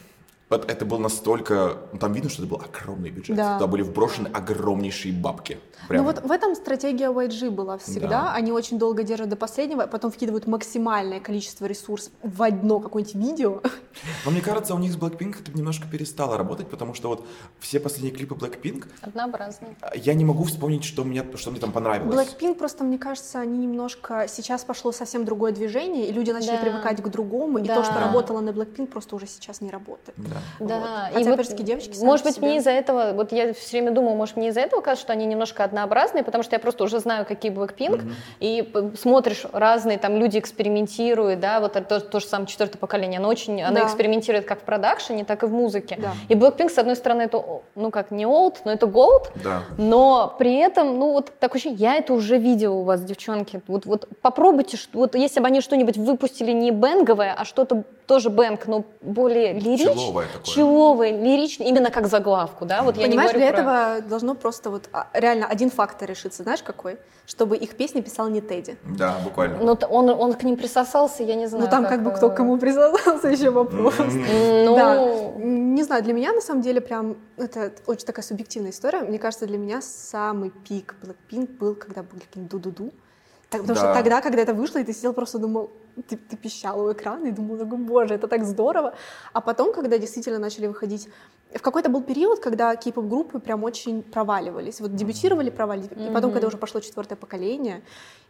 Это был настолько... ну, там видно, что это был огромный бюджет. Да. Туда были вброшены огромнейшие бабки. Прям. Ну вот в этом стратегия YG была всегда. Да. Они очень долго держат до последнего, потом вкидывают максимальное количество ресурсов в одно какое-нибудь видео. <laughs> Но мне кажется, у них с Blackpink это немножко перестало работать, потому что вот все последние клипы Blackpink, Однообразный. я не могу вспомнить, что мне, что мне там понравилось. Blackpink просто, мне кажется, они немножко... Сейчас пошло совсем другое движение, и люди начали Да. привыкать к другому, и Да. то, что работало на Blackpink, просто уже сейчас не работает. Да. Да, Хотя, и вот, опять девочки сами может быть, себе. мне из-за этого, вот я все время думаю, может, мне из-за этого кажется, что они немножко однообразные, потому что я просто уже знаю, какие Blackpink, и п- смотришь, разные там люди экспериментируют, да, вот то, то же самое четвертое поколение, оно очень, оно Да. Экспериментирует как в продакшене, так и в музыке. Да. И Blackpink, с одной стороны, это, ну как, не old, но это gold, Да. но при этом, ну вот так ощущение, я это уже видела у вас, девчонки. Вот, вот попробуйте, вот если бы они что-нибудь выпустили не бенговое, а что-то тоже бэнг, но более лиричное. Человое такое. Человое, лиричное, именно как заглавку, да? Вот я не Понимаешь, говорю для про- этого должно просто вот а, реально один фактор решиться, знаешь какой? Чтобы их песни писал не Тедди. Да, буквально. Ну, т- он, он к ним присосался, я не знаю. Ну там как бы кто к э, кому присоединился, <laughs> еще вопрос. Ну, Да, не знаю, для меня на самом деле прям это очень такая субъективная история. Мне кажется, для меня самый пик Blackpink был, когда был каким ду-ду-ду. Так, потому что Да. тогда, когда это вышло, и ты сидел просто думал, ты, ты пищал у экрана и думал, такой, боже, это так здорово. А потом, когда действительно начали выходить, в какой-то был период, когда кей-поп группы прям очень проваливались. Вот дебютировали, проваливались. И потом, когда уже пошло четвертое поколение,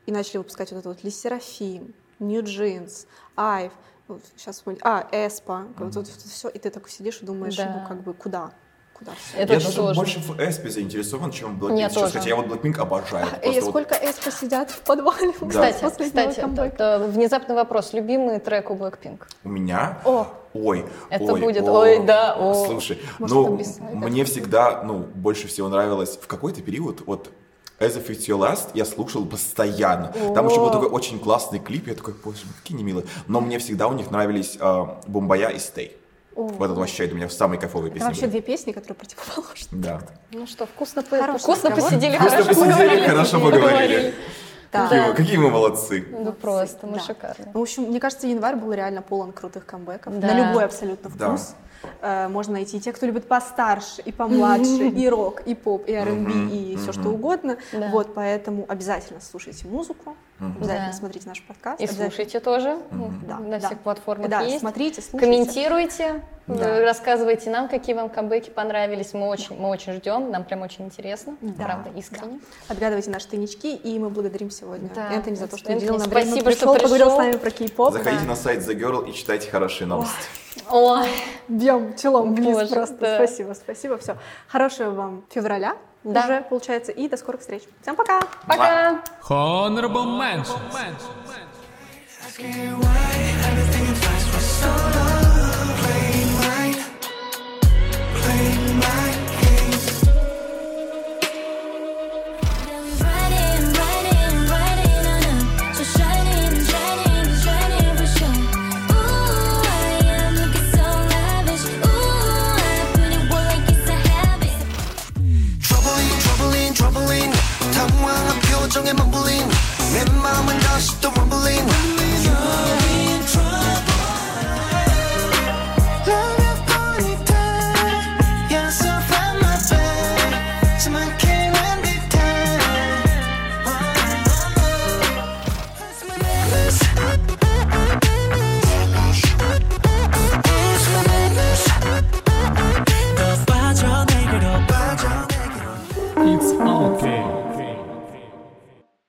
и начали выпускать вот это вот Ли Серафим, New Jeans, Айв, ну, сейчас а, Эспа, вот, вот все, и ты такой сидишь и думаешь, Да. ну как бы куда? Куда? Это я даже сложно. больше в Эспе заинтересован, чем в Blackpink Я сейчас, тоже. хотя я вот Blackpink обожаю. Это Эй, просто вот- сколько Эспа сидят в подвале Да. Кстати, после кстати, т- т- внезапный вопрос. Любимый трек у Blackpink? У меня? О, Ой, Это ой, будет, о. ой, да, о. Слушай, Может, ну, мне всегда, ну, больше всего нравилось в какой-то период, вот, As If It's Your Last я слушал постоянно. Там еще был такой очень классный клип, я такой, боже, мой, какие немилые. Но мне всегда у них нравились а, Бомбая и Стей. Вот это вообще для меня самые кайфовые это песни. вообще были. две песни, которые противоположны. Да. Ну что, вкусно, по- вкусно посидели, Вкусно хорошо посидели, поговорили. хорошо поговорили. Да. Какие, вы, какие мы молодцы. Ну просто, мы Да. шикарные. Ну, в общем, мне кажется, январь был реально полон крутых камбэков. Да. На любой абсолютно Да. вкус. Э, можно найти те, кто любит постарше и помладше, и рок, и поп, и R&B, и все что угодно. Вот, поэтому обязательно слушайте музыку, обязательно Да. смотрите наш подкаст. И слушайте тоже. Да, На да. всех платформах Да, есть. смотрите, слушайте. Комментируйте, Да. рассказывайте нам, какие вам камбэки понравились. Мы очень, мы очень ждем, нам прям очень интересно. Да. Правда, искренне. Отгадывайте наши тайнички, и мы благодарим сегодня Да. Энтони за то, что уделил нам время, спасибо, что пришел, поговорил пришел. с нами про кей-поп. Заходите Да. на сайт The Girl и читайте хорошие новости. Ой, Бьем челом вниз Боже, просто. да. Спасибо, спасибо. Все. Хорошего вам февраля Да. уже, получается, и до скорых встреч. Всем пока! пока! Honorable mention. 당황한 표정에 mumbling 내 마음은 다시 또 rumbling